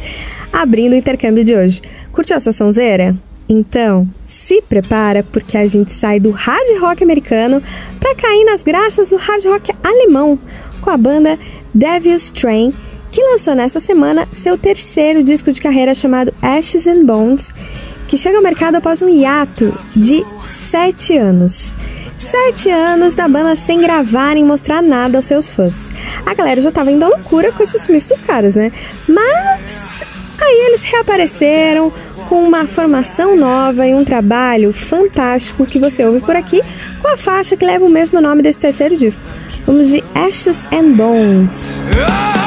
abrindo o intercâmbio de hoje. Curtiu essa sonzeira? Então, se prepara porque a gente sai do hard rock americano para cair nas graças do hard rock alemão com a banda Devil's Train, que lançou nesta semana seu terceiro disco de carreira chamado Ashes and Bones, que chega ao mercado após um hiato de 7 anos. Sete anos da banda sem gravar e mostrar nada aos seus fãs. A galera já tava indo à loucura com esses sumiços dos caras, né? Mas aí eles reapareceram com uma formação nova e um trabalho fantástico que você ouve por aqui com a faixa que leva o mesmo nome desse terceiro disco. Vamos de Ashes and Bones. Ah!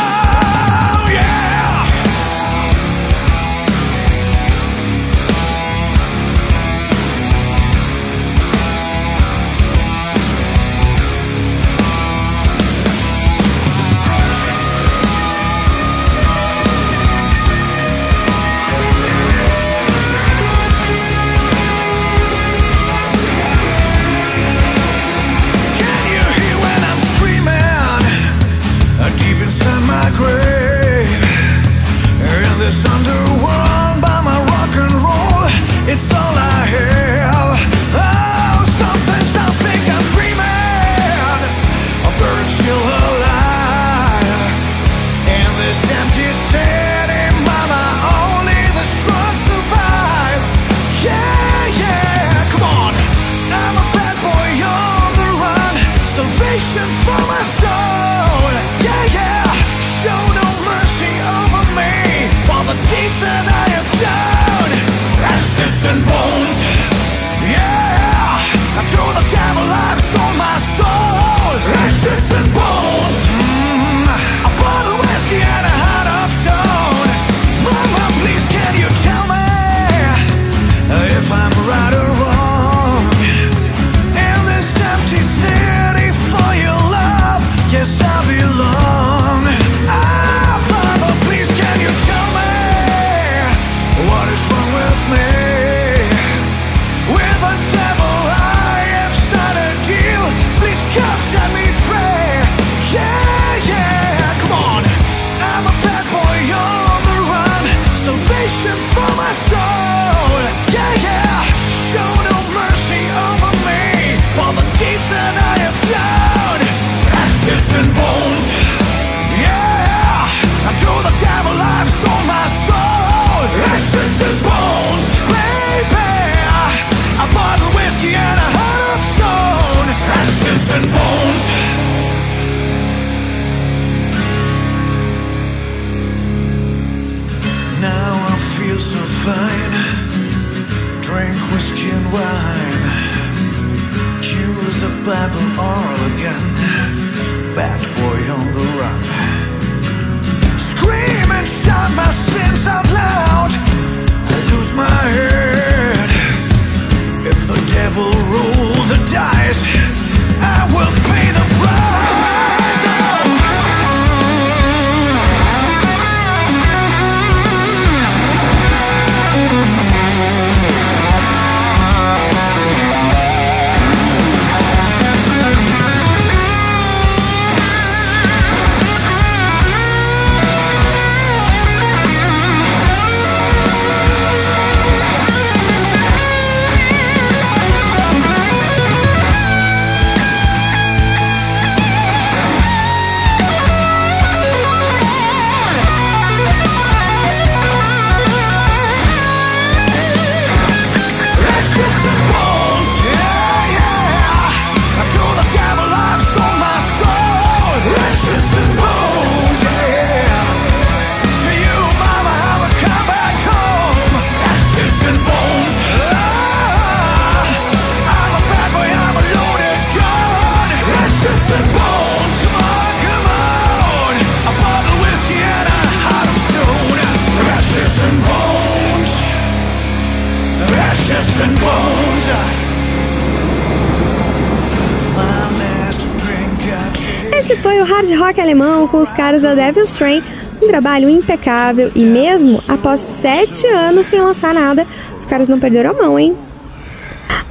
rock alemão com os caras da Devil's Train, um trabalho impecável e mesmo após sete anos sem lançar nada, os caras não perderam a mão, hein?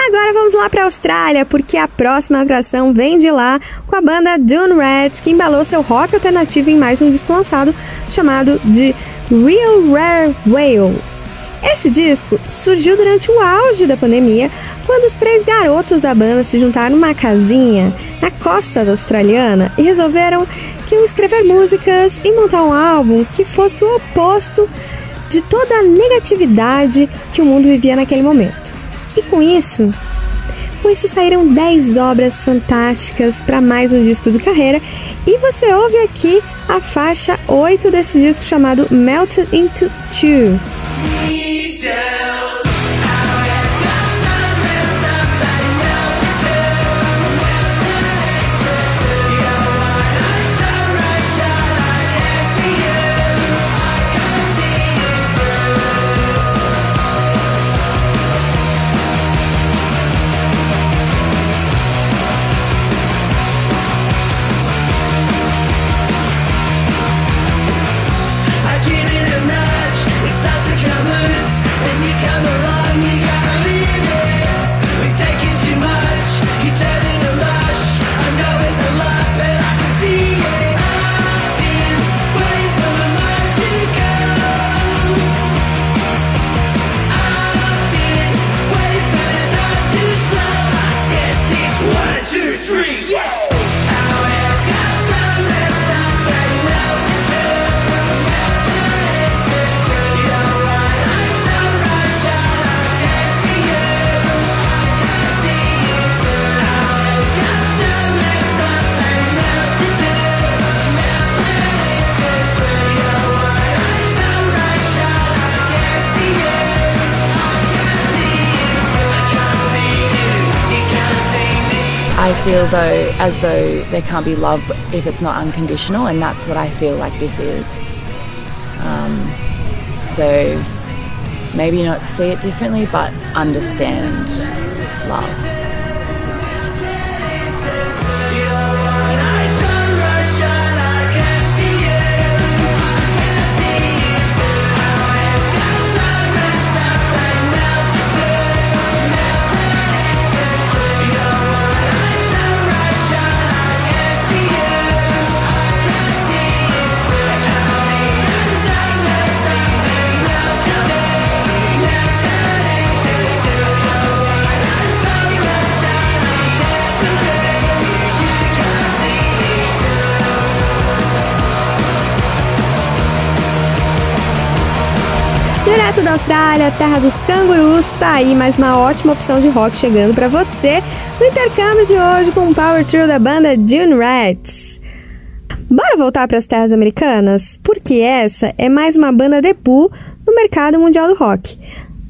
Agora vamos lá para a Austrália, porque a próxima atração vem de lá com a banda Dune Rats, que embalou seu rock alternativo em mais um disco lançado chamado de Real Rare Whale. Esse disco surgiu durante o auge da pandemia, quando os três garotos da banda se juntaram numa casinha na costa da australiana e resolveram que iam escrever músicas e montar um álbum que fosse o oposto de toda a negatividade que o mundo vivia naquele momento. E com isso, com isso saíram 10 obras fantásticas para mais um disco de carreira e você ouve aqui a faixa 8 desse disco chamado Melted into Two. I feel though as though there can't be love if it's not unconditional, and that's what I feel like this is. Um, so maybe not see it differently, but understand love. Austrália, terra dos cangurus, tá aí mais uma ótima opção de rock chegando pra você no intercâmbio de hoje com o Power Trio da banda Dune Rats. Bora voltar para as terras americanas? Porque essa é mais uma banda debut no mercado mundial do rock.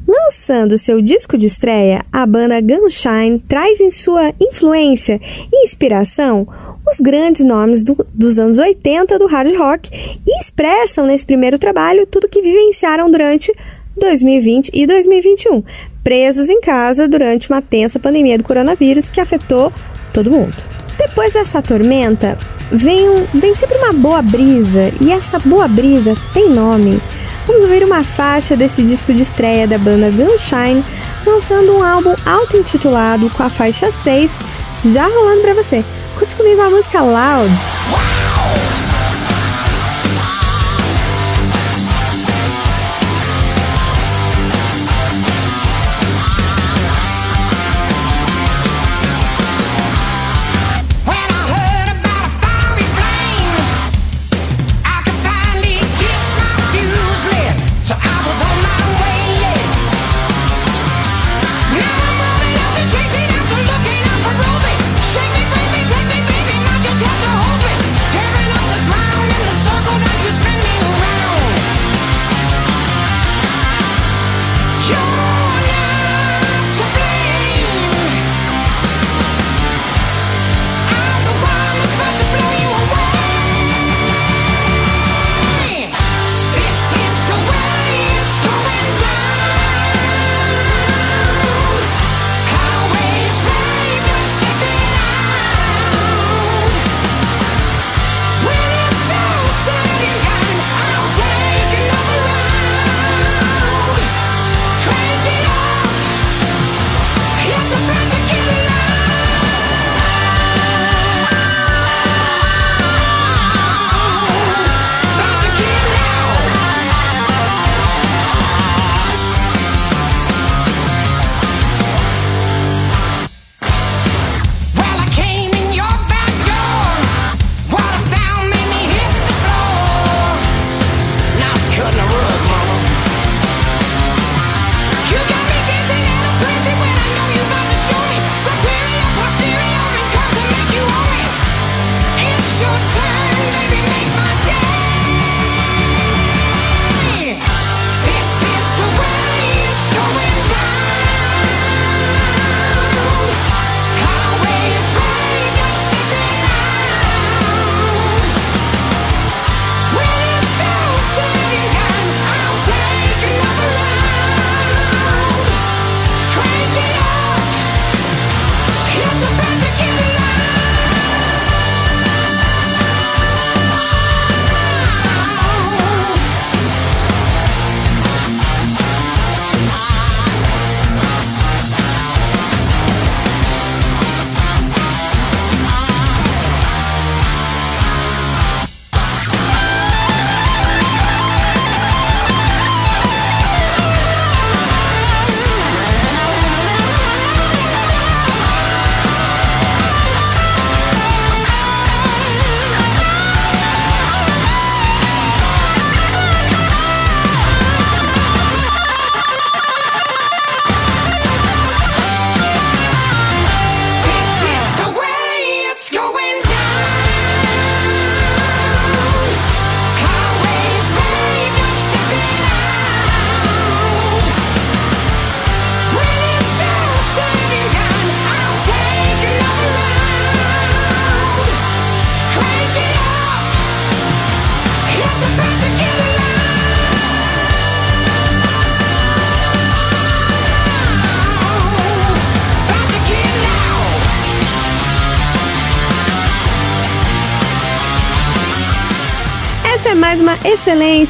Lançando seu disco de estreia, a banda Gunshine traz em sua influência e inspiração os grandes nomes do- dos anos 80 do hard rock e expressam nesse primeiro trabalho tudo que vivenciaram durante 2020 e 2021, presos em casa durante uma tensa pandemia do coronavírus que afetou todo mundo. Depois dessa tormenta, vem, um- vem sempre uma boa brisa, e essa boa brisa tem nome. Vamos ouvir uma faixa desse disco de estreia da banda Gunshine, lançando um álbum auto-intitulado com a faixa 6, já rolando pra você. Curte comigo a música Loud. When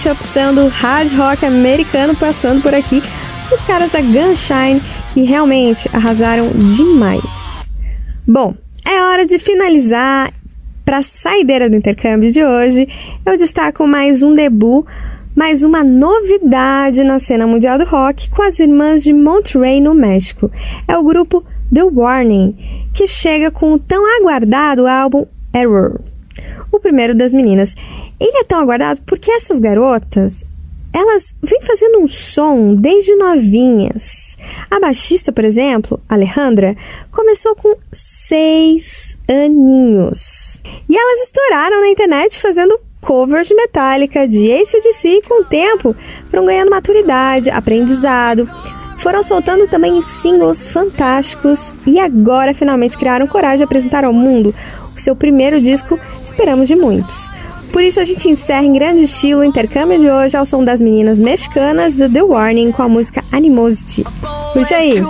excelente opção do hard rock americano passando por aqui. Os caras da Gunshine que realmente arrasaram demais. Bom, é hora de finalizar. Para a saideira do intercâmbio de hoje, eu destaco mais um debut, mais uma novidade na cena mundial do rock com as irmãs de Monterrey, no México. É o grupo The Warning, que chega com o tão aguardado álbum Error. Primeiro das meninas. Ele é tão aguardado porque essas garotas, elas vêm fazendo um som desde novinhas. A baixista, por exemplo, Alejandra, começou com seis aninhos. E elas estouraram na internet fazendo covers de Metallica, de ACDC e com o tempo foram ganhando maturidade, aprendizado, foram soltando também singles fantásticos e agora finalmente criaram coragem de apresentar ao mundo seu primeiro disco, esperamos de muitos. Por isso a gente encerra em grande estilo o intercâmbio de hoje ao som das meninas mexicanas The Warning com a música Animosity. Curte aí!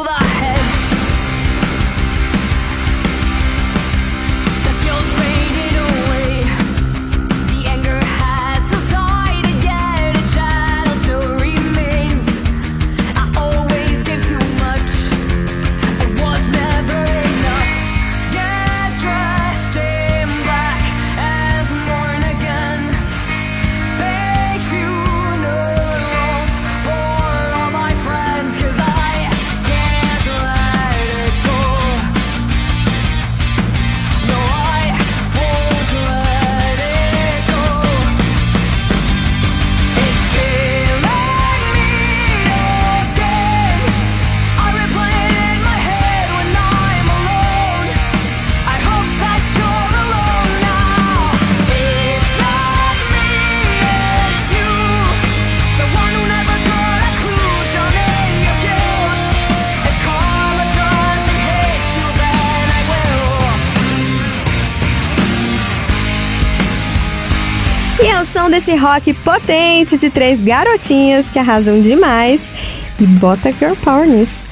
Rock potente de três garotinhas que arrasam demais e bota girl power nisso.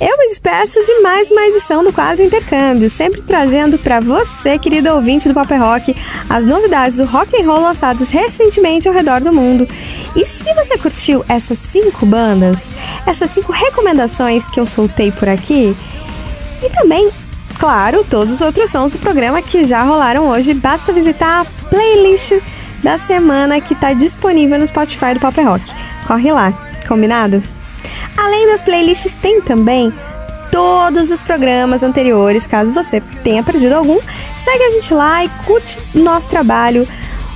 Eu me despeço de mais uma edição do quadro Intercâmbio, sempre trazendo para você, querido ouvinte do Paper Rock, as novidades do rock and roll lançadas recentemente ao redor do mundo. E se você curtiu essas cinco bandas, essas cinco recomendações que eu soltei por aqui, e também, claro, todos os outros sons do programa que já rolaram hoje, basta visitar a playlist da semana que está disponível no Spotify do Paper Rock. Corre lá, combinado? Além das playlists, tem também todos os programas anteriores, caso você tenha perdido algum. Segue a gente lá e curte nosso trabalho,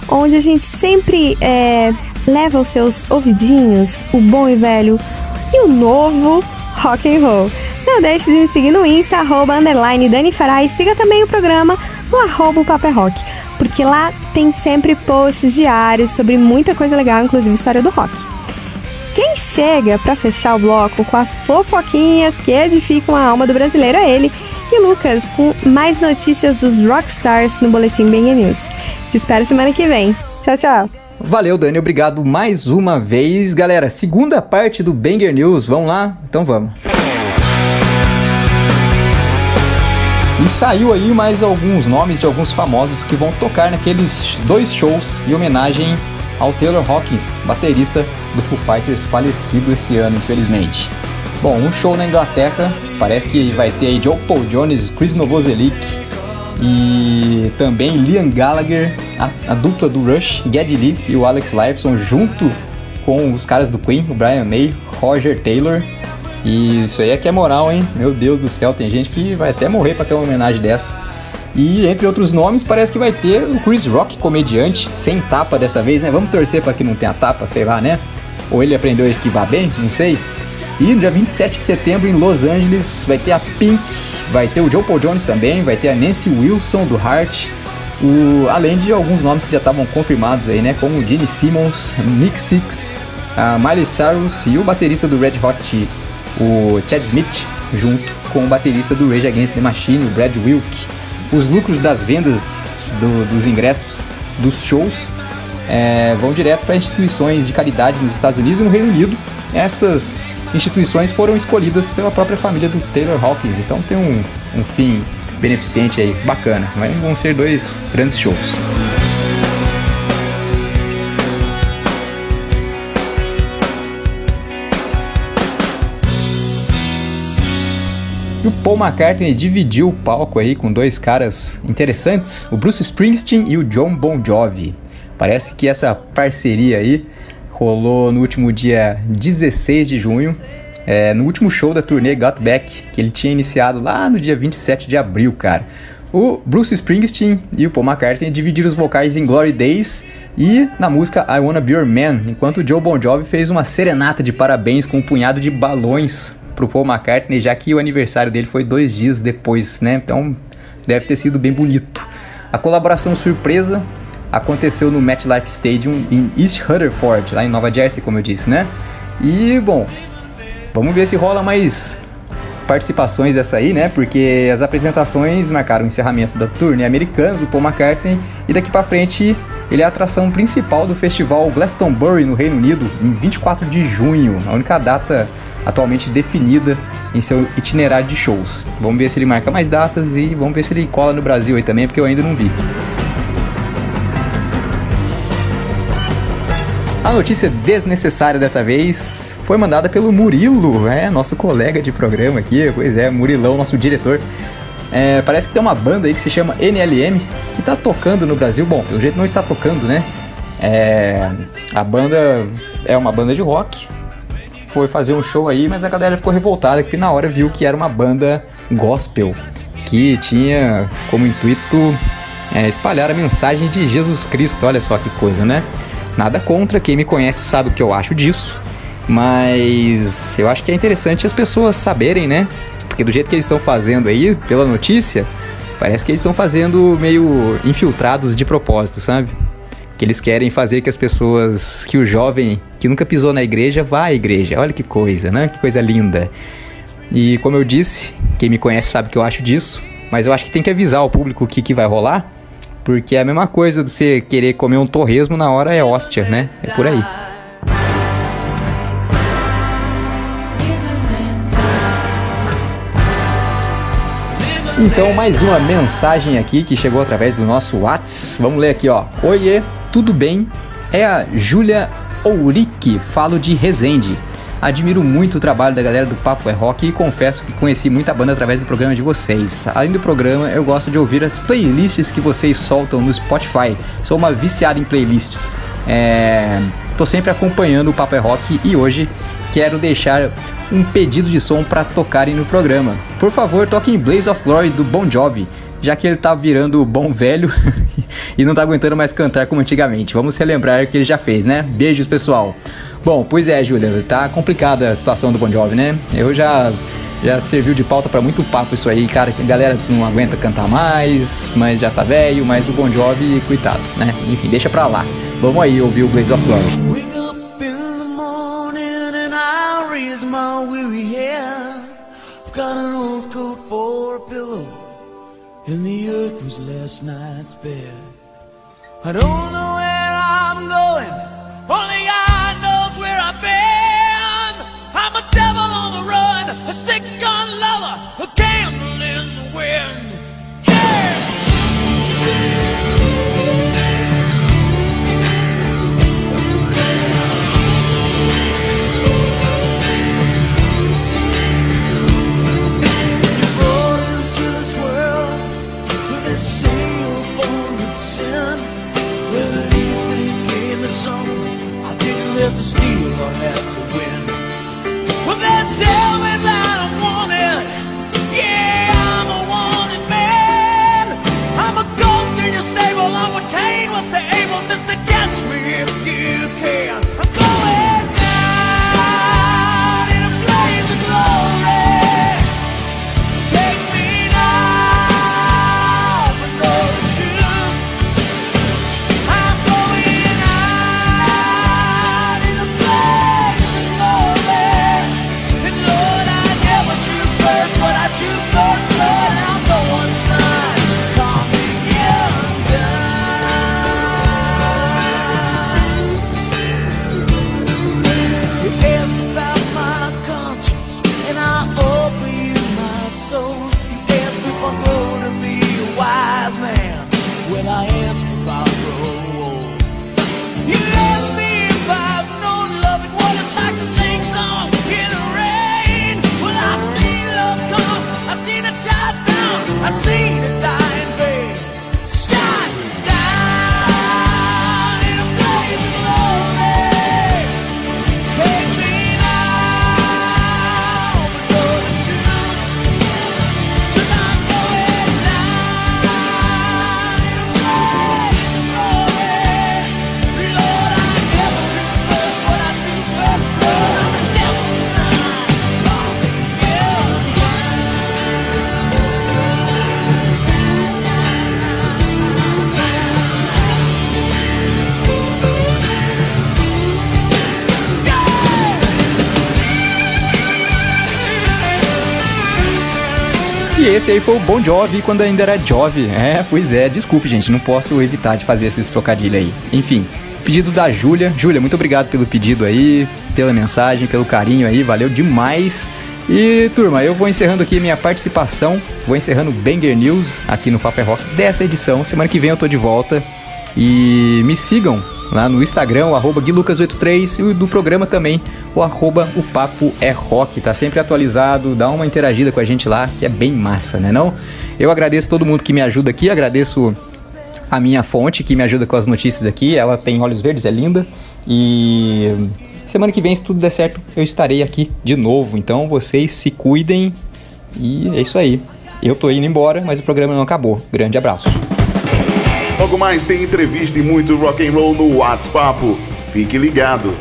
onde a gente sempre é, leva aos seus ouvidinhos o bom e velho e o novo rock and roll. Não deixe de me seguir no Insta, arroba, underline Dani e siga também o programa no arroba Paper Rock, porque lá tem sempre posts diários sobre muita coisa legal, inclusive história do rock. Quem chega para fechar o bloco com as fofoquinhas que edificam a alma do brasileiro é ele e Lucas com mais notícias dos rockstars no Boletim Bang News. Te espero semana que vem. Tchau, tchau. Valeu, Dani, obrigado mais uma vez. Galera, segunda parte do Banger News, vamos lá? Então vamos. E saiu aí mais alguns nomes de alguns famosos que vão tocar naqueles dois shows em homenagem ao Taylor Hawkins, baterista do Foo Fighters, falecido esse ano, infelizmente. Bom, um show na Inglaterra, parece que vai ter aí Joe Paul Jones, Chris Novoselic e também Liam Gallagher, a, a dupla do Rush, Geddy Lee e o Alex Lifeson, junto com os caras do Queen, o Brian May, Roger Taylor. E isso aí é que é moral, hein? Meu Deus do céu, tem gente que vai até morrer para ter uma homenagem dessa. E entre outros nomes, parece que vai ter o Chris Rock, comediante, sem tapa dessa vez, né? Vamos torcer para que não tenha tapa, sei lá, né? Ou ele aprendeu a esquivar bem, não sei. E no dia 27 de setembro em Los Angeles vai ter a Pink, vai ter o Joe Paul Jones também, vai ter a Nancy Wilson do Heart, o, além de alguns nomes que já estavam confirmados aí, né? Como o Gene Simmons, Nick Six, a Miley Cyrus e o baterista do Red Hot, o Chad Smith, junto com o baterista do Rage Against the Machine, o Brad Wilk. Os lucros das vendas do, dos ingressos dos shows é, vão direto para instituições de caridade nos Estados Unidos e no Reino Unido. Essas instituições foram escolhidas pela própria família do Taylor Hawkins, então tem um, um fim beneficente aí, bacana. Mas vão ser dois grandes shows. O Paul McCartney dividiu o palco aí com dois caras interessantes, o Bruce Springsteen e o John Bon Jovi. Parece que essa parceria aí rolou no último dia 16 de junho, é, no último show da turnê Got Back, que ele tinha iniciado lá no dia 27 de abril, cara. O Bruce Springsteen e o Paul McCartney dividiram os vocais em Glory Days e na música I Wanna Be Your Man, enquanto o Joe Bon Jovi fez uma serenata de parabéns com um punhado de balões pro Paul McCartney, já que o aniversário dele foi dois dias depois, né? Então deve ter sido bem bonito. A colaboração surpresa aconteceu no MetLife Stadium em East Rutherford, lá em Nova Jersey, como eu disse, né? E bom, vamos ver se rola mais participações dessa aí, né? Porque as apresentações marcaram o encerramento da turnê americana do Paul McCartney e daqui para frente ele é a atração principal do festival Glastonbury no Reino Unido em 24 de junho, a única data atualmente definida em seu itinerário de shows. Vamos ver se ele marca mais datas e vamos ver se ele cola no Brasil aí também, porque eu ainda não vi. A notícia desnecessária dessa vez foi mandada pelo Murilo, é nosso colega de programa aqui, pois é, Murilão, nosso diretor. É, parece que tem uma banda aí que se chama NLM que tá tocando no Brasil. Bom, pelo jeito não está tocando, né? É, a banda é uma banda de rock, foi fazer um show aí, mas a galera ficou revoltada que na hora viu que era uma banda gospel que tinha como intuito é, espalhar a mensagem de Jesus Cristo. Olha só que coisa, né? Nada contra, quem me conhece sabe o que eu acho disso, mas eu acho que é interessante as pessoas saberem, né? Porque do jeito que eles estão fazendo aí, pela notícia, parece que eles estão fazendo meio infiltrados de propósito, sabe? Que eles querem fazer que as pessoas, que o jovem que nunca pisou na igreja vá à igreja. Olha que coisa, né? Que coisa linda. E como eu disse, quem me conhece sabe que eu acho disso, mas eu acho que tem que avisar o público o que, que vai rolar, porque é a mesma coisa de você querer comer um torresmo na hora é hóstia, né? É por aí. Então, mais uma mensagem aqui que chegou através do nosso Whats. Vamos ler aqui, ó. Oiê, tudo bem? É a Júlia Ourique, falo de Resende. Admiro muito o trabalho da galera do Papo é Rock e confesso que conheci muita banda através do programa de vocês. Além do programa, eu gosto de ouvir as playlists que vocês soltam no Spotify. Sou uma viciada em playlists. É... Tô sempre acompanhando o Papo é Rock e hoje quero deixar um pedido de som para tocarem no programa. Por favor, toquem Blaze of Glory do Bon Jovi, já que ele tá virando bom velho <laughs> e não tá aguentando mais cantar como antigamente. Vamos relembrar o que ele já fez, né? Beijos, pessoal. Bom, pois é, Júlia, tá complicada a situação do Bon Jovi, né? Eu já já serviu de pauta para muito papo isso aí, cara, que a galera não aguenta cantar mais, mas já tá velho, mas o Bon Jovi, coitado, né? Enfim, deixa pra lá. Vamos aí ouvir o Blaze of Glory. got an old coat for a pillow, and the earth was last night's bed. I don't know where I'm going, only God knows where I've been. I'm a devil on the run, have to steal or have to win. Well, they tell me that I'm wanted. Yeah, I'm a wanted man. I'm a goat in your stable. I'm a Cain. What's the able, Mister? Catch me if you can. Esse aí foi o Bon Jovi quando ainda era Jovi. É, pois é, desculpe, gente, não posso evitar de fazer esses trocadilhos aí. Enfim, pedido da Júlia. Júlia, muito obrigado pelo pedido aí, pela mensagem, pelo carinho aí, valeu demais. E turma, eu vou encerrando aqui minha participação, vou encerrando o Banger News aqui no Paper Rock dessa edição. Semana que vem eu tô de volta. E me sigam lá no Instagram, o arroba guilucas83 e do programa também, o arroba o papo é rock. Tá sempre atualizado, dá uma interagida com a gente lá, que é bem massa, né não? Eu agradeço todo mundo que me ajuda aqui, agradeço a minha fonte que me ajuda com as notícias aqui, ela tem olhos verdes, é linda. E semana que vem, se tudo der certo, eu estarei aqui de novo. Então vocês se cuidem e é isso aí. Eu tô indo embora, mas o programa não acabou. Grande abraço. Logo mais tem entrevista e muito rock and roll no WhatsApp. Fique ligado.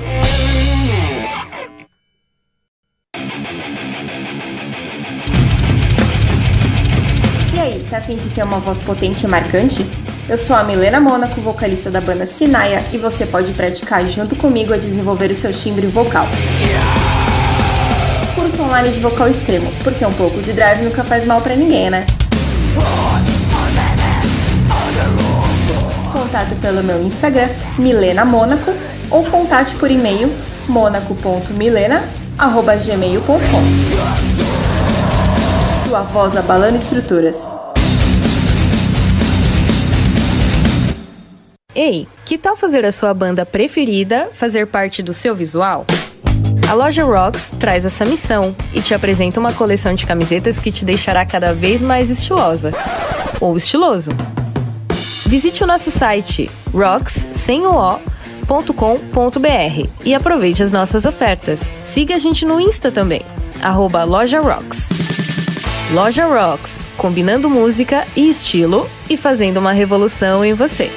E aí, tá afim de ter uma voz potente e marcante? Eu sou a Milena Mônaco, vocalista da banda Sinaia, e você pode praticar junto comigo a desenvolver o seu timbre vocal. Curso online de vocal extremo, porque um pouco de drive nunca faz mal pra ninguém, né? Contato pelo meu Instagram, Milena Mônaco, ou contate por e-mail monaco.milena.gmail.com Sua voz abalando estruturas. Ei, que tal fazer a sua banda preferida fazer parte do seu visual? A loja Rocks traz essa missão e te apresenta uma coleção de camisetas que te deixará cada vez mais estilosa ou estiloso. Visite o nosso site rocks e aproveite as nossas ofertas. Siga a gente no Insta também, arroba Loja Rocks. Loja Rocks, combinando música e estilo e fazendo uma revolução em você.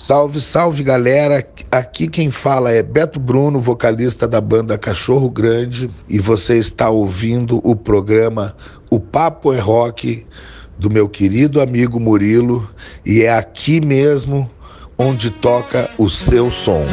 Salve, salve galera! Aqui quem fala é Beto Bruno, vocalista da banda Cachorro Grande, e você está ouvindo o programa O Papo é Rock do meu querido amigo Murilo, e é aqui mesmo onde toca o seu som.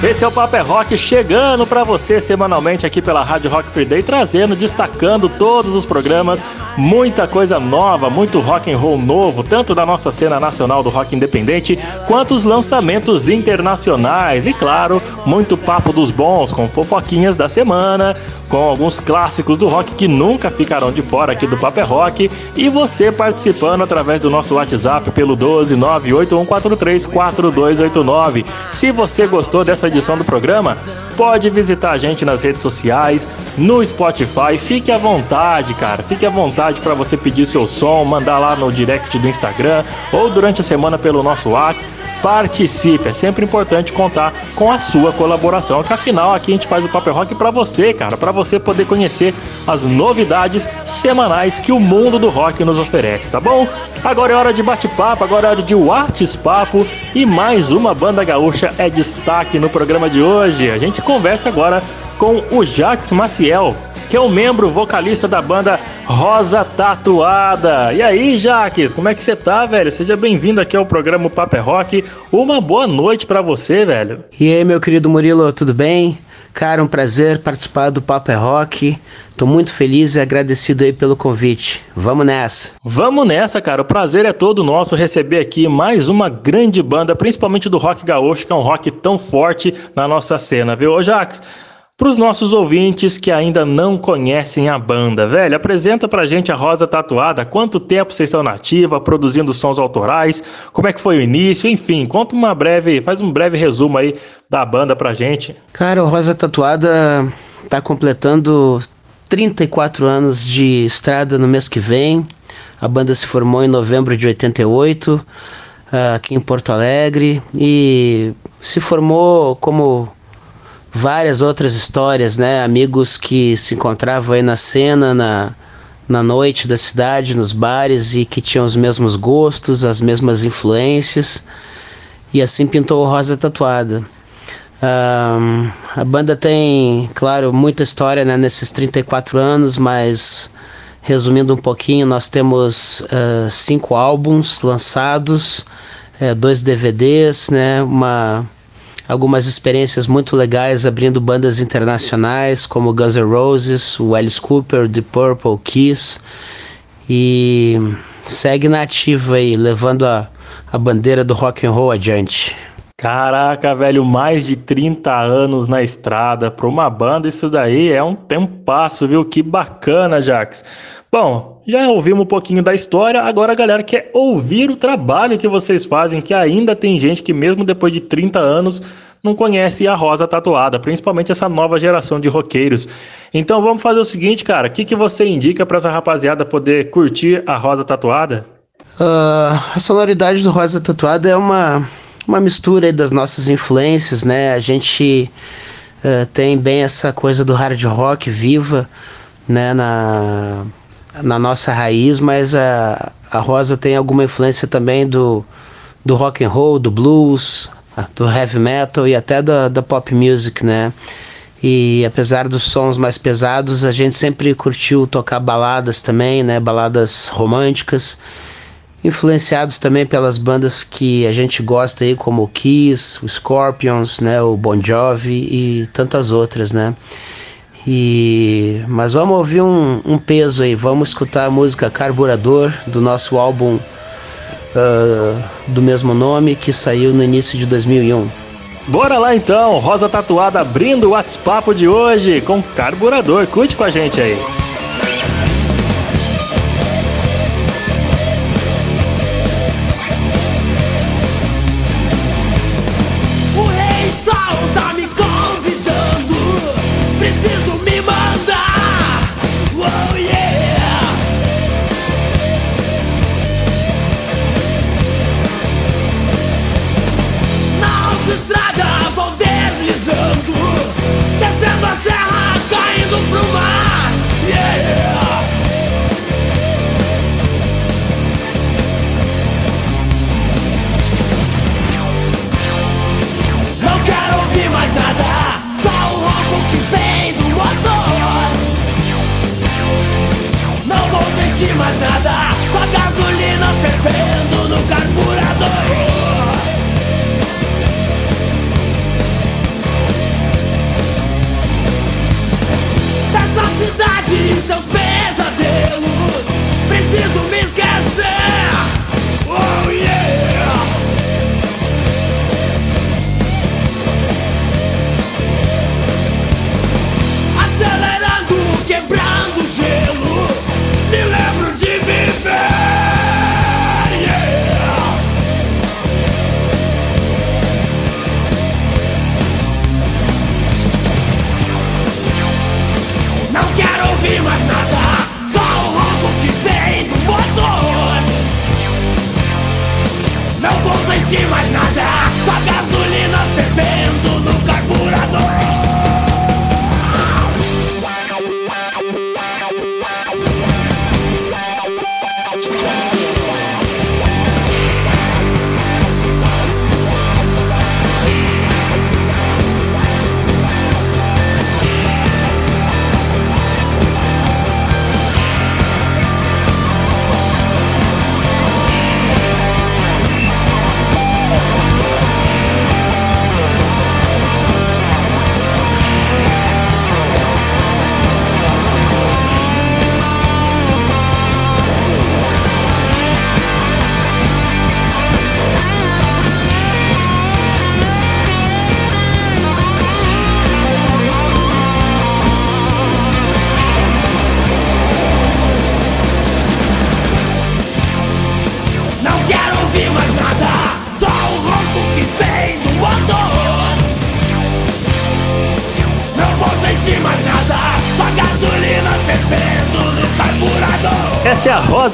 Esse é o Papo é Rock chegando para você semanalmente aqui pela Rádio Rock Free Day, trazendo, destacando todos os programas, muita coisa nova, muito rock and roll novo, tanto da nossa cena nacional do rock independente, quanto os lançamentos internacionais. E claro, muito papo dos bons com fofoquinhas da semana, com alguns clássicos do rock que nunca ficarão de fora aqui do Papo é Rock. E você participando através do nosso WhatsApp pelo 12 98143 4289. Se você gostou dessa edição do programa, pode visitar a gente nas redes sociais, no Spotify. Fique à vontade, cara. Fique à vontade para você pedir seu som, mandar lá no direct do Instagram ou durante a semana pelo nosso WhatsApp. Participe, é sempre importante contar com a sua colaboração, que afinal aqui a gente faz o Paper Rock para você, cara, para você poder conhecer as novidades semanais que o mundo do rock nos oferece, tá bom? Agora é hora de bate-papo, agora é hora de WhatsApp e mais uma banda gaúcha é destaque no programa de hoje. A gente conversa agora com o Jax Maciel, que é o membro vocalista da banda Rosa Tatuada. E aí, Jaques, como é que você tá, velho? Seja bem-vindo aqui ao programa Paper Rock. Uma boa noite para você, velho. E aí, meu querido Murilo, tudo bem? Cara, um prazer participar do Papo é Rock. Tô muito feliz e agradecido aí pelo convite. Vamos nessa. Vamos nessa, cara. O prazer é todo nosso receber aqui mais uma grande banda, principalmente do rock gaúcho, que é um rock tão forte na nossa cena, viu? Ô, Jax, para os nossos ouvintes que ainda não conhecem a banda, velho, apresenta pra gente a Rosa Tatuada. Quanto tempo vocês estão na ativa, produzindo sons autorais? Como é que foi o início? Enfim, conta uma breve, faz um breve resumo aí da banda pra gente. Cara, o Rosa Tatuada tá completando 34 anos de estrada no mês que vem. A banda se formou em novembro de 88, ah, aqui em Porto Alegre, e se formou como várias outras histórias, né? Amigos que se encontravam aí na cena, na, na noite da cidade, nos bares e que tinham os mesmos gostos, as mesmas influências. E assim pintou Rosa Tatuada. Um, a banda tem, claro, muita história né, nesses 34 anos, mas resumindo um pouquinho, nós temos uh, cinco álbuns lançados, uh, dois DVDs, né, uma algumas experiências muito legais abrindo bandas internacionais como Guns N' Roses, o Alice Cooper, The Purple, Kiss e segue na ativa aí, levando a, a bandeira do rock and roll adiante. Caraca, velho, mais de 30 anos na estrada para uma banda, isso daí é um tempasso, viu? Que bacana, Jax. Bom, já ouvimos um pouquinho da história, agora a galera quer ouvir o trabalho que vocês fazem, que ainda tem gente que mesmo depois de 30 anos não conhece a Rosa Tatuada, principalmente essa nova geração de roqueiros. Então vamos fazer o seguinte, cara, o que, que você indica para essa rapaziada poder curtir a Rosa Tatuada? Uh, a sonoridade do Rosa Tatuada é uma uma mistura das nossas influências, né? A gente uh, tem bem essa coisa do hard rock viva, né? Na, na nossa raiz, mas a, a Rosa tem alguma influência também do, do rock and roll, do blues, do heavy metal e até da, da pop music, né? E apesar dos sons mais pesados, a gente sempre curtiu tocar baladas também, né? Baladas românticas influenciados também pelas bandas que a gente gosta aí, como o Kiss, o Scorpions, né, o Bon Jovi e tantas outras, né? E mas vamos ouvir um, um peso aí, vamos escutar a música Carburador do nosso álbum uh, do mesmo nome que saiu no início de 2001. Bora lá então, Rosa Tatuada abrindo o WhatsApp de hoje com Carburador. Curte com a gente aí.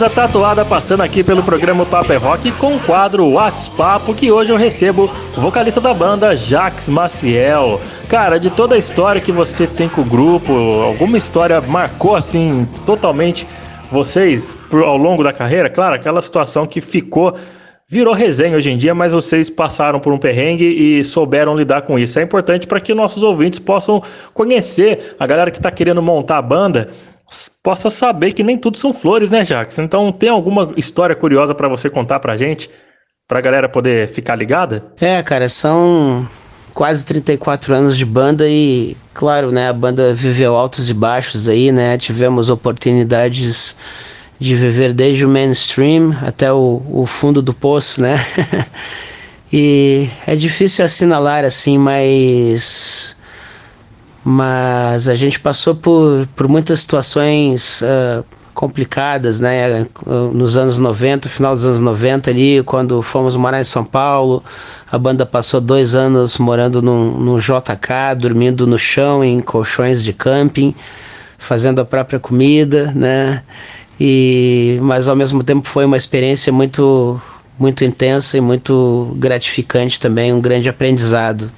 Essa a Rosa Tatuada passando aqui pelo programa Papo é Rock com o quadro WhatsApp, que hoje eu recebo o vocalista da banda, Jax Maciel. Cara, de toda a história que você tem com o grupo, alguma história marcou assim totalmente vocês ao longo da carreira? Claro, aquela situação que ficou virou resenha hoje em dia, mas vocês passaram por um perrengue e souberam lidar com isso. É importante para que nossos ouvintes possam conhecer a galera que está querendo montar a banda possa saber que nem tudo são flores, né, Jax? Então, tem alguma história curiosa para você contar pra gente? Pra galera poder ficar ligada? É, cara, são quase 34 anos de banda e, claro, né, a banda viveu altos e baixos aí, né? Tivemos oportunidades de viver desde o mainstream até o, o fundo do poço, né? <laughs> e é difícil assinalar assim, mas mas a gente passou por, por muitas situações uh, complicadas, né? Nos anos 90, final dos anos 90 ali, quando fomos morar em São Paulo, a banda passou dois anos morando num, num JK, dormindo no chão, em colchões de camping, fazendo a própria comida, né? E, mas ao mesmo tempo foi uma experiência muito, muito intensa e muito gratificante também, um grande aprendizado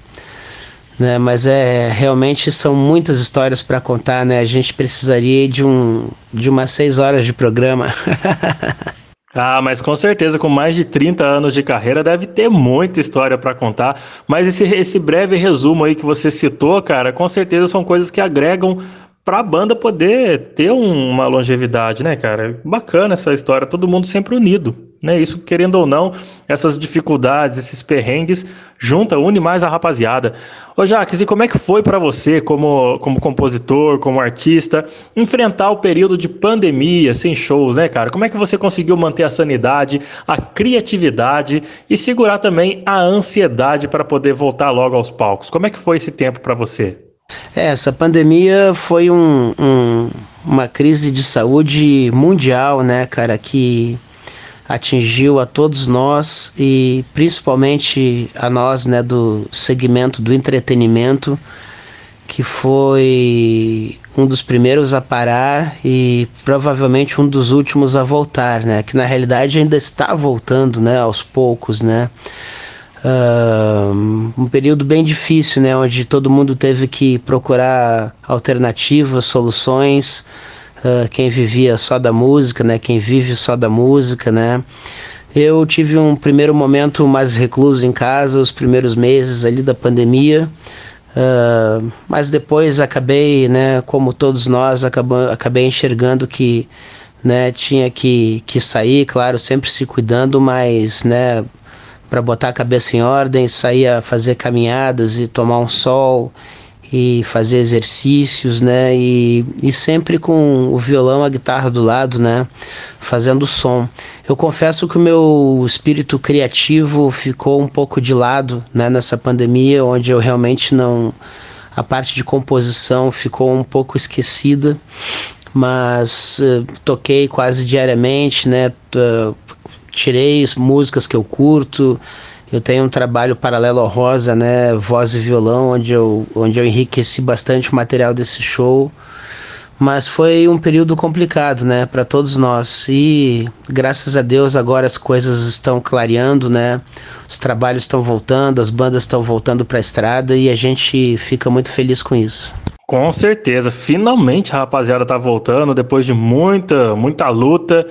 né? Mas é realmente são muitas histórias para contar, né? A gente precisaria de um de umas seis horas de programa. <laughs> Ah, mas com certeza, com mais de 30 anos de carreira, deve ter muita história para contar. Mas esse, esse breve resumo aí que você citou, cara, com certeza são coisas que agregam para a banda poder ter um, uma longevidade, né, cara? Bacana essa história, todo mundo sempre unido né? Isso, querendo ou não, essas dificuldades, esses perrengues, junta, une mais a rapaziada. Ô Jaques, e como é que foi para você, como, como compositor, como artista, enfrentar o período de pandemia, sem shows, né, cara? Como é que você conseguiu manter a sanidade, a criatividade e segurar também a ansiedade para poder voltar logo aos palcos? Como é que foi esse tempo para você? É, essa pandemia foi um, um, uma crise de saúde mundial, né, cara, que atingiu a todos nós e principalmente a nós, né, do segmento do entretenimento, que foi um dos primeiros a parar e provavelmente um dos últimos a voltar, né, que na realidade ainda está voltando, né, aos poucos, né. Uh, um período bem difícil, né, onde todo mundo teve que procurar alternativas, soluções uh, quem vivia só da música, né? Quem vive só da música, né? Eu tive um primeiro momento mais recluso em casa, os primeiros meses ali da pandemia, uh, mas depois acabei, né, como todos nós, acabei enxergando que né, tinha que, que sair, claro, sempre se cuidando, mas né, para botar a cabeça em ordem, sair a fazer caminhadas e tomar um sol e fazer exercícios, né? E, e sempre com o violão, a guitarra do lado, né? Fazendo som. Eu confesso que o meu espírito criativo ficou um pouco de lado, né? Nessa pandemia, onde eu realmente não. A parte de composição ficou um pouco esquecida, mas uh, toquei quase diariamente, né? Uh, tirei músicas que eu curto. Eu tenho um trabalho paralelo ao Rosa, né, voz e violão, onde eu, onde eu enriqueci bastante o material desse show. Mas foi um período complicado, né, para todos nós. E graças a Deus agora as coisas estão clareando, né? Os trabalhos estão voltando, as bandas estão voltando para a estrada e a gente fica muito feliz com isso. Com certeza, finalmente a rapaziada tá voltando depois de muita, muita luta,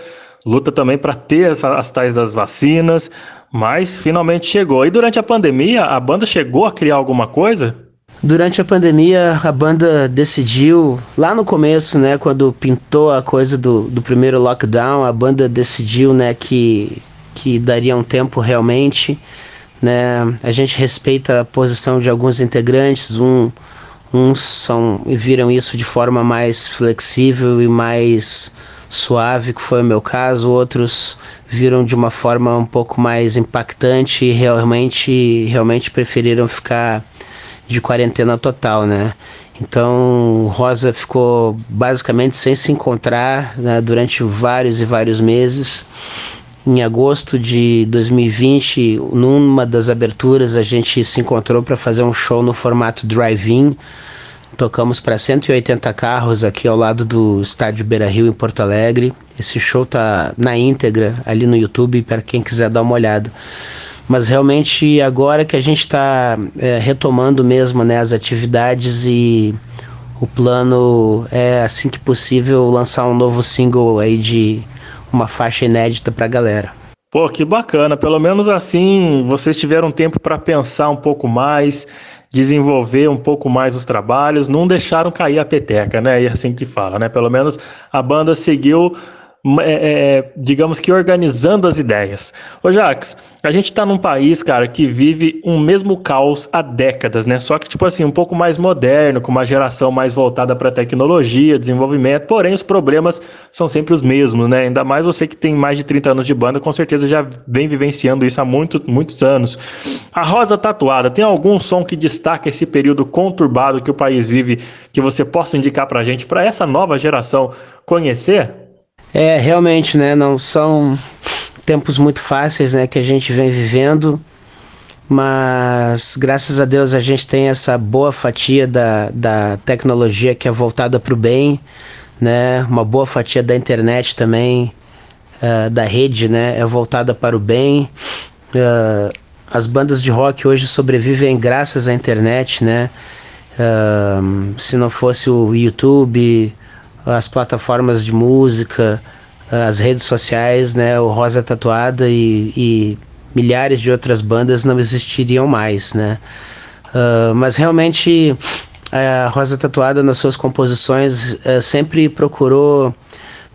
luta também para ter essa, as tais das vacinas, mas finalmente chegou. E durante a pandemia, a banda chegou a criar alguma coisa? Durante a pandemia, a banda decidiu, lá no começo, né, quando pintou a coisa do, do primeiro lockdown, a banda decidiu, né, que, que daria um tempo realmente, né, a gente respeita a posição de alguns integrantes, um, uns são, viram isso de forma mais flexível e mais suave, que foi o meu caso, outros viram de uma forma um pouco mais impactante e realmente, realmente preferiram ficar de quarentena total, né? Então, Rosa ficou basicamente sem se encontrar né, durante vários e vários meses. Em agosto de 2020, numa das aberturas, a gente se encontrou para fazer um show no formato drive-in Tocamos para 180 carros aqui ao lado do estádio Beira Rio em Porto Alegre. Esse show tá na íntegra ali no YouTube para quem quiser dar uma olhada. Mas realmente agora que a gente está é, retomando mesmo né, as atividades e o plano é assim que possível lançar um novo single aí de uma faixa inédita para a galera. Pô, que bacana. Pelo menos assim vocês tiveram tempo para pensar um pouco mais desenvolver um pouco mais os trabalhos, não deixaram cair a peteca, né? E é assim que fala, né? Pelo menos a banda seguiu é, é, digamos que organizando as ideias. Ô Jax, a gente tá num país, cara, que vive um mesmo caos há décadas, né? Só que, tipo assim, um pouco mais moderno, com uma geração mais voltada para tecnologia, desenvolvimento, porém os problemas são sempre os mesmos, né? Ainda mais você que tem mais de 30 anos de banda, com certeza já vem vivenciando isso há muito, muitos anos. A Rosa Tatuada, tem algum som que destaca esse período conturbado que o país vive, que você possa indicar pra gente, para essa nova geração conhecer? É, realmente, né? Não são tempos muito fáceis, né? Que a gente vem vivendo, mas graças a Deus a gente tem essa boa fatia da, da tecnologia que é voltada para o bem, né? Uma boa fatia da internet também, uh, da rede, né? É voltada para o bem. Uh, as bandas de rock hoje sobrevivem graças à internet, né? Uh, se não fosse o YouTube, as plataformas de música, as redes sociais, né, o Rosa Tatuada e, e milhares de outras bandas não existiriam mais, né? Uh, mas realmente a Rosa Tatuada nas suas composições uh, sempre procurou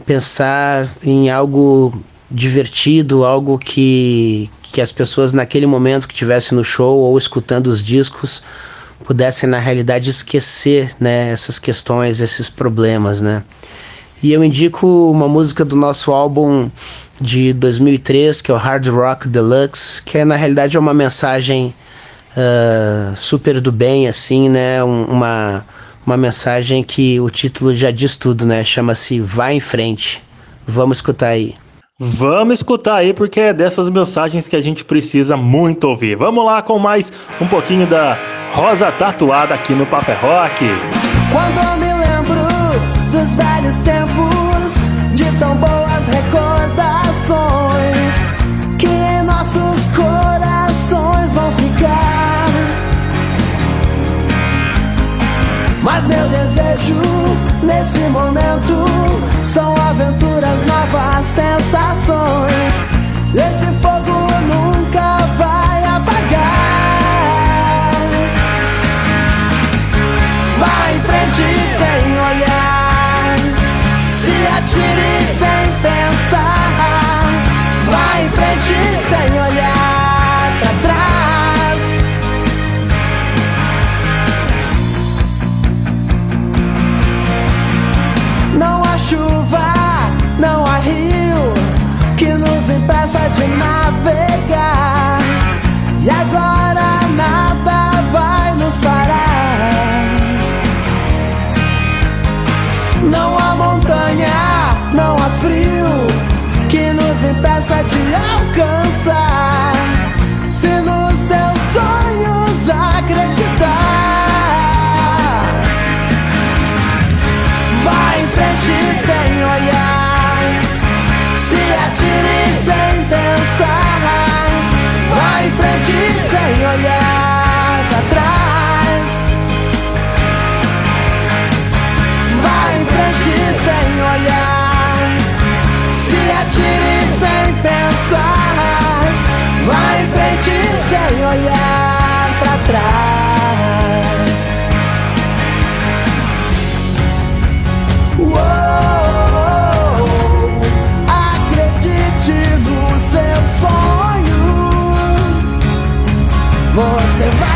pensar em algo divertido, algo que, que as pessoas naquele momento que estivessem no show ou escutando os discos pudessem na realidade esquecer né, essas questões, esses problemas, né? E eu indico uma música do nosso álbum de 2003, que é o Hard Rock Deluxe, que é, na realidade é uma mensagem uh, super do bem, assim, né? Um, uma, uma mensagem que o título já diz tudo, né? Chama-se Vai em Frente. Vamos escutar aí. Vamos escutar aí, porque é dessas mensagens que a gente precisa muito ouvir. Vamos lá com mais um pouquinho da Rosa Tatuada aqui no Paper é Rock. Quando eu me lembro dos velhos tempos, de tão boas recordações, que em nossos corações vão ficar. Mas meu desejo nesse momento são aventuras, novas sensações. Esse fogo nunca vai apagar. Vai em frente sem olhar, se atire sem pensar. Vai em frente sem olhar Se nos seus sonhos acreditar. Vai em frente sem olhar, se atire sem pensar. Vai em frente sem olhar pra trás. Vai em frente sem olhar, frente sem olhar para trás. Acredite no seu sonho. Você vai.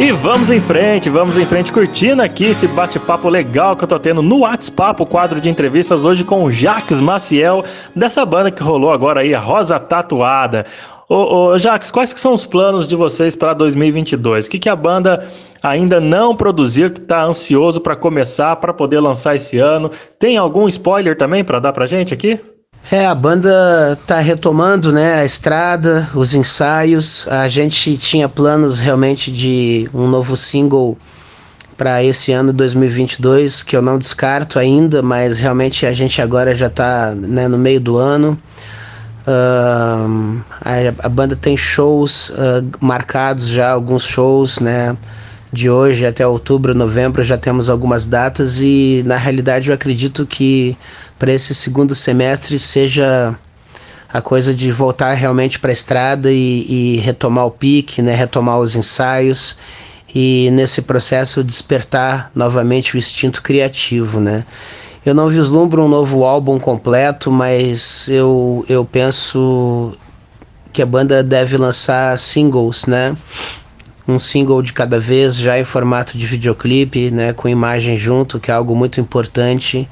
E vamos em frente, vamos em frente, curtindo aqui esse bate-papo legal que eu tô tendo no WhatsApp, o quadro de entrevistas hoje com o Jacques Maciel, dessa banda que rolou agora aí, a Rosa Tatuada. Ô, ô Jacques, quais que são os planos de vocês para 2022? O que, que a banda ainda não produziu, que tá ansioso para começar, para poder lançar esse ano? Tem algum spoiler também para dar pra gente aqui? É, a banda tá retomando, né, a estrada, os ensaios. A gente tinha planos realmente de um novo single para esse ano 2022, que eu não descarto ainda, mas realmente a gente agora já tá né, no meio do ano. Uh, a, a, banda tem shows uh, marcados já, alguns shows, né? De hoje até outubro, novembro já temos algumas datas e na realidade eu acredito que para esse segundo semestre seja a coisa de voltar realmente para a estrada e, e, retomar o pique, né, retomar os ensaios e nesse processo despertar novamente o instinto criativo, né? Eu não vislumbro um novo álbum completo, mas eu, eu penso que a banda deve lançar singles, né? Um single de cada vez, já em formato de videoclipe, né? Com imagem junto, que é algo muito importante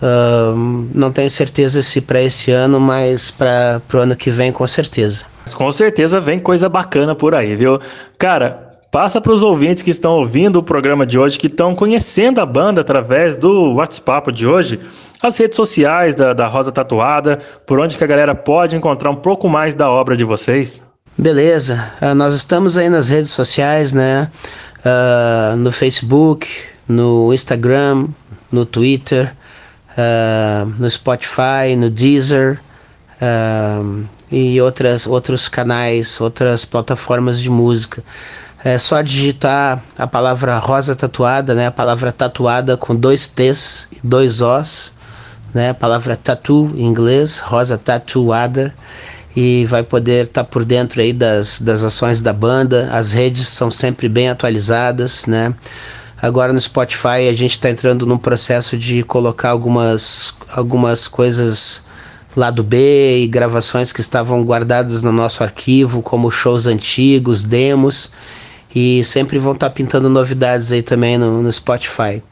Uh, não tenho certeza se para esse ano, mas para o ano que vem, com certeza. Com certeza vem coisa bacana por aí, viu? Cara, passa para os ouvintes que estão ouvindo o programa de hoje, que estão conhecendo a banda através do WhatsApp de hoje, as redes sociais da, da Rosa Tatuada, por onde que a galera pode encontrar um pouco mais da obra de vocês. Beleza, uh, nós estamos aí nas redes sociais, né? Uh, no Facebook, no Instagram, no Twitter uh, no Spotify, no Deezer uh, e outras, outros canais, outras plataformas de música. É só digitar a palavra rosa tatuada, né? A palavra tatuada com dois T's e dois O's, né? A palavra tatu em inglês, rosa tatuada e vai poder estar tá por dentro aí das, das ações da banda. As redes são sempre bem atualizadas, né? Agora no Spotify a gente está entrando num processo de colocar algumas, algumas coisas lá do B e gravações que estavam guardadas no nosso arquivo, como shows antigos, demos, e sempre vão estar tá pintando novidades aí também no, no Spotify.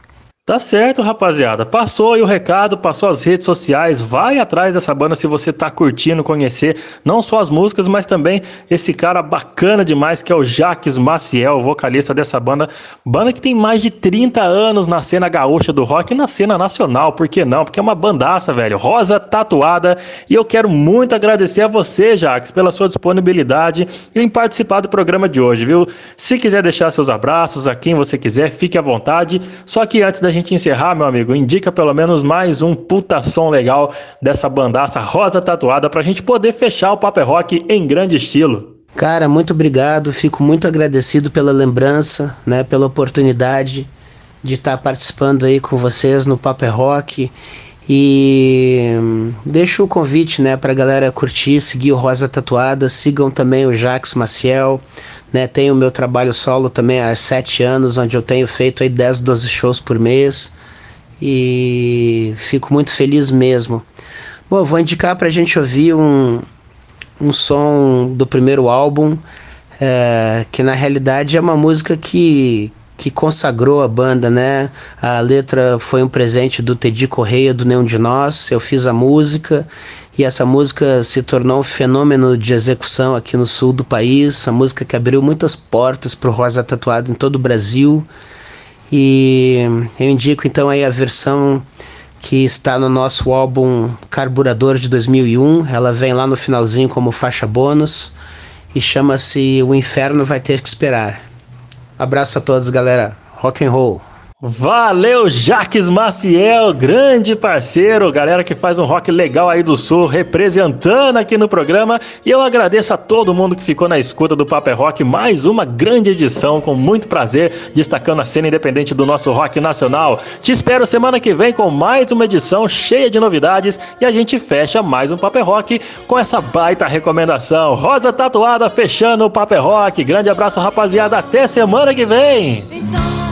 Tá certo, rapaziada. Passou aí o recado, passou as redes sociais. Vai atrás dessa banda se você tá curtindo conhecer não só as músicas, mas também esse cara bacana demais que é o Jaques Maciel, vocalista dessa banda. Banda que tem mais de 30 anos na cena gaúcha do rock e na cena nacional. Por que não? Porque é uma bandaça, velho. Rosa tatuada. E eu quero muito agradecer a você, Jaques, pela sua disponibilidade em participar do programa de hoje, viu? Se quiser deixar seus abraços a quem você quiser, fique à vontade. Só que antes da gente encerrar, meu amigo, indica pelo menos mais um puta som legal dessa bandaça rosa tatuada pra gente poder fechar o Paper Rock em grande estilo. Cara, muito obrigado, fico muito agradecido pela lembrança, né, pela oportunidade de estar participando aí com vocês no Paper Rock. E hum, deixo o convite, né, pra galera curtir, seguir o Rosa Tatuada, sigam também o Jax Maciel, né, tenho o meu trabalho solo também há sete anos, onde eu tenho feito aí 10, 12 shows por mês e fico muito feliz mesmo. Bom, vou indicar pra gente ouvir um, um som do primeiro álbum, é, que na realidade é uma música que, que consagrou a banda, né? A letra foi um presente do Teddy Correia, do Nenhum de Nós. Eu fiz a música e essa música se tornou um fenômeno de execução aqui no sul do país. A música que abriu muitas portas para o Rosa Tatuado em todo o Brasil. E eu indico então aí a versão que está no nosso álbum Carburador de 2001. Ela vem lá no finalzinho como faixa bônus e chama-se O Inferno Vai Ter Que Esperar. Abraço a todos, galera. Rock and roll. Valeu, Jaques Maciel, grande parceiro, galera que faz um rock legal aí do Sul, representando aqui no programa. E eu agradeço a todo mundo que ficou na escuta do Paper Rock, mais uma grande edição, com muito prazer, destacando a cena independente do nosso rock nacional. Te espero semana que vem com mais uma edição cheia de novidades e a gente fecha mais um Paper Rock com essa baita recomendação. Rosa Tatuada fechando o Paper Rock. Grande abraço, rapaziada, até semana que vem. Então...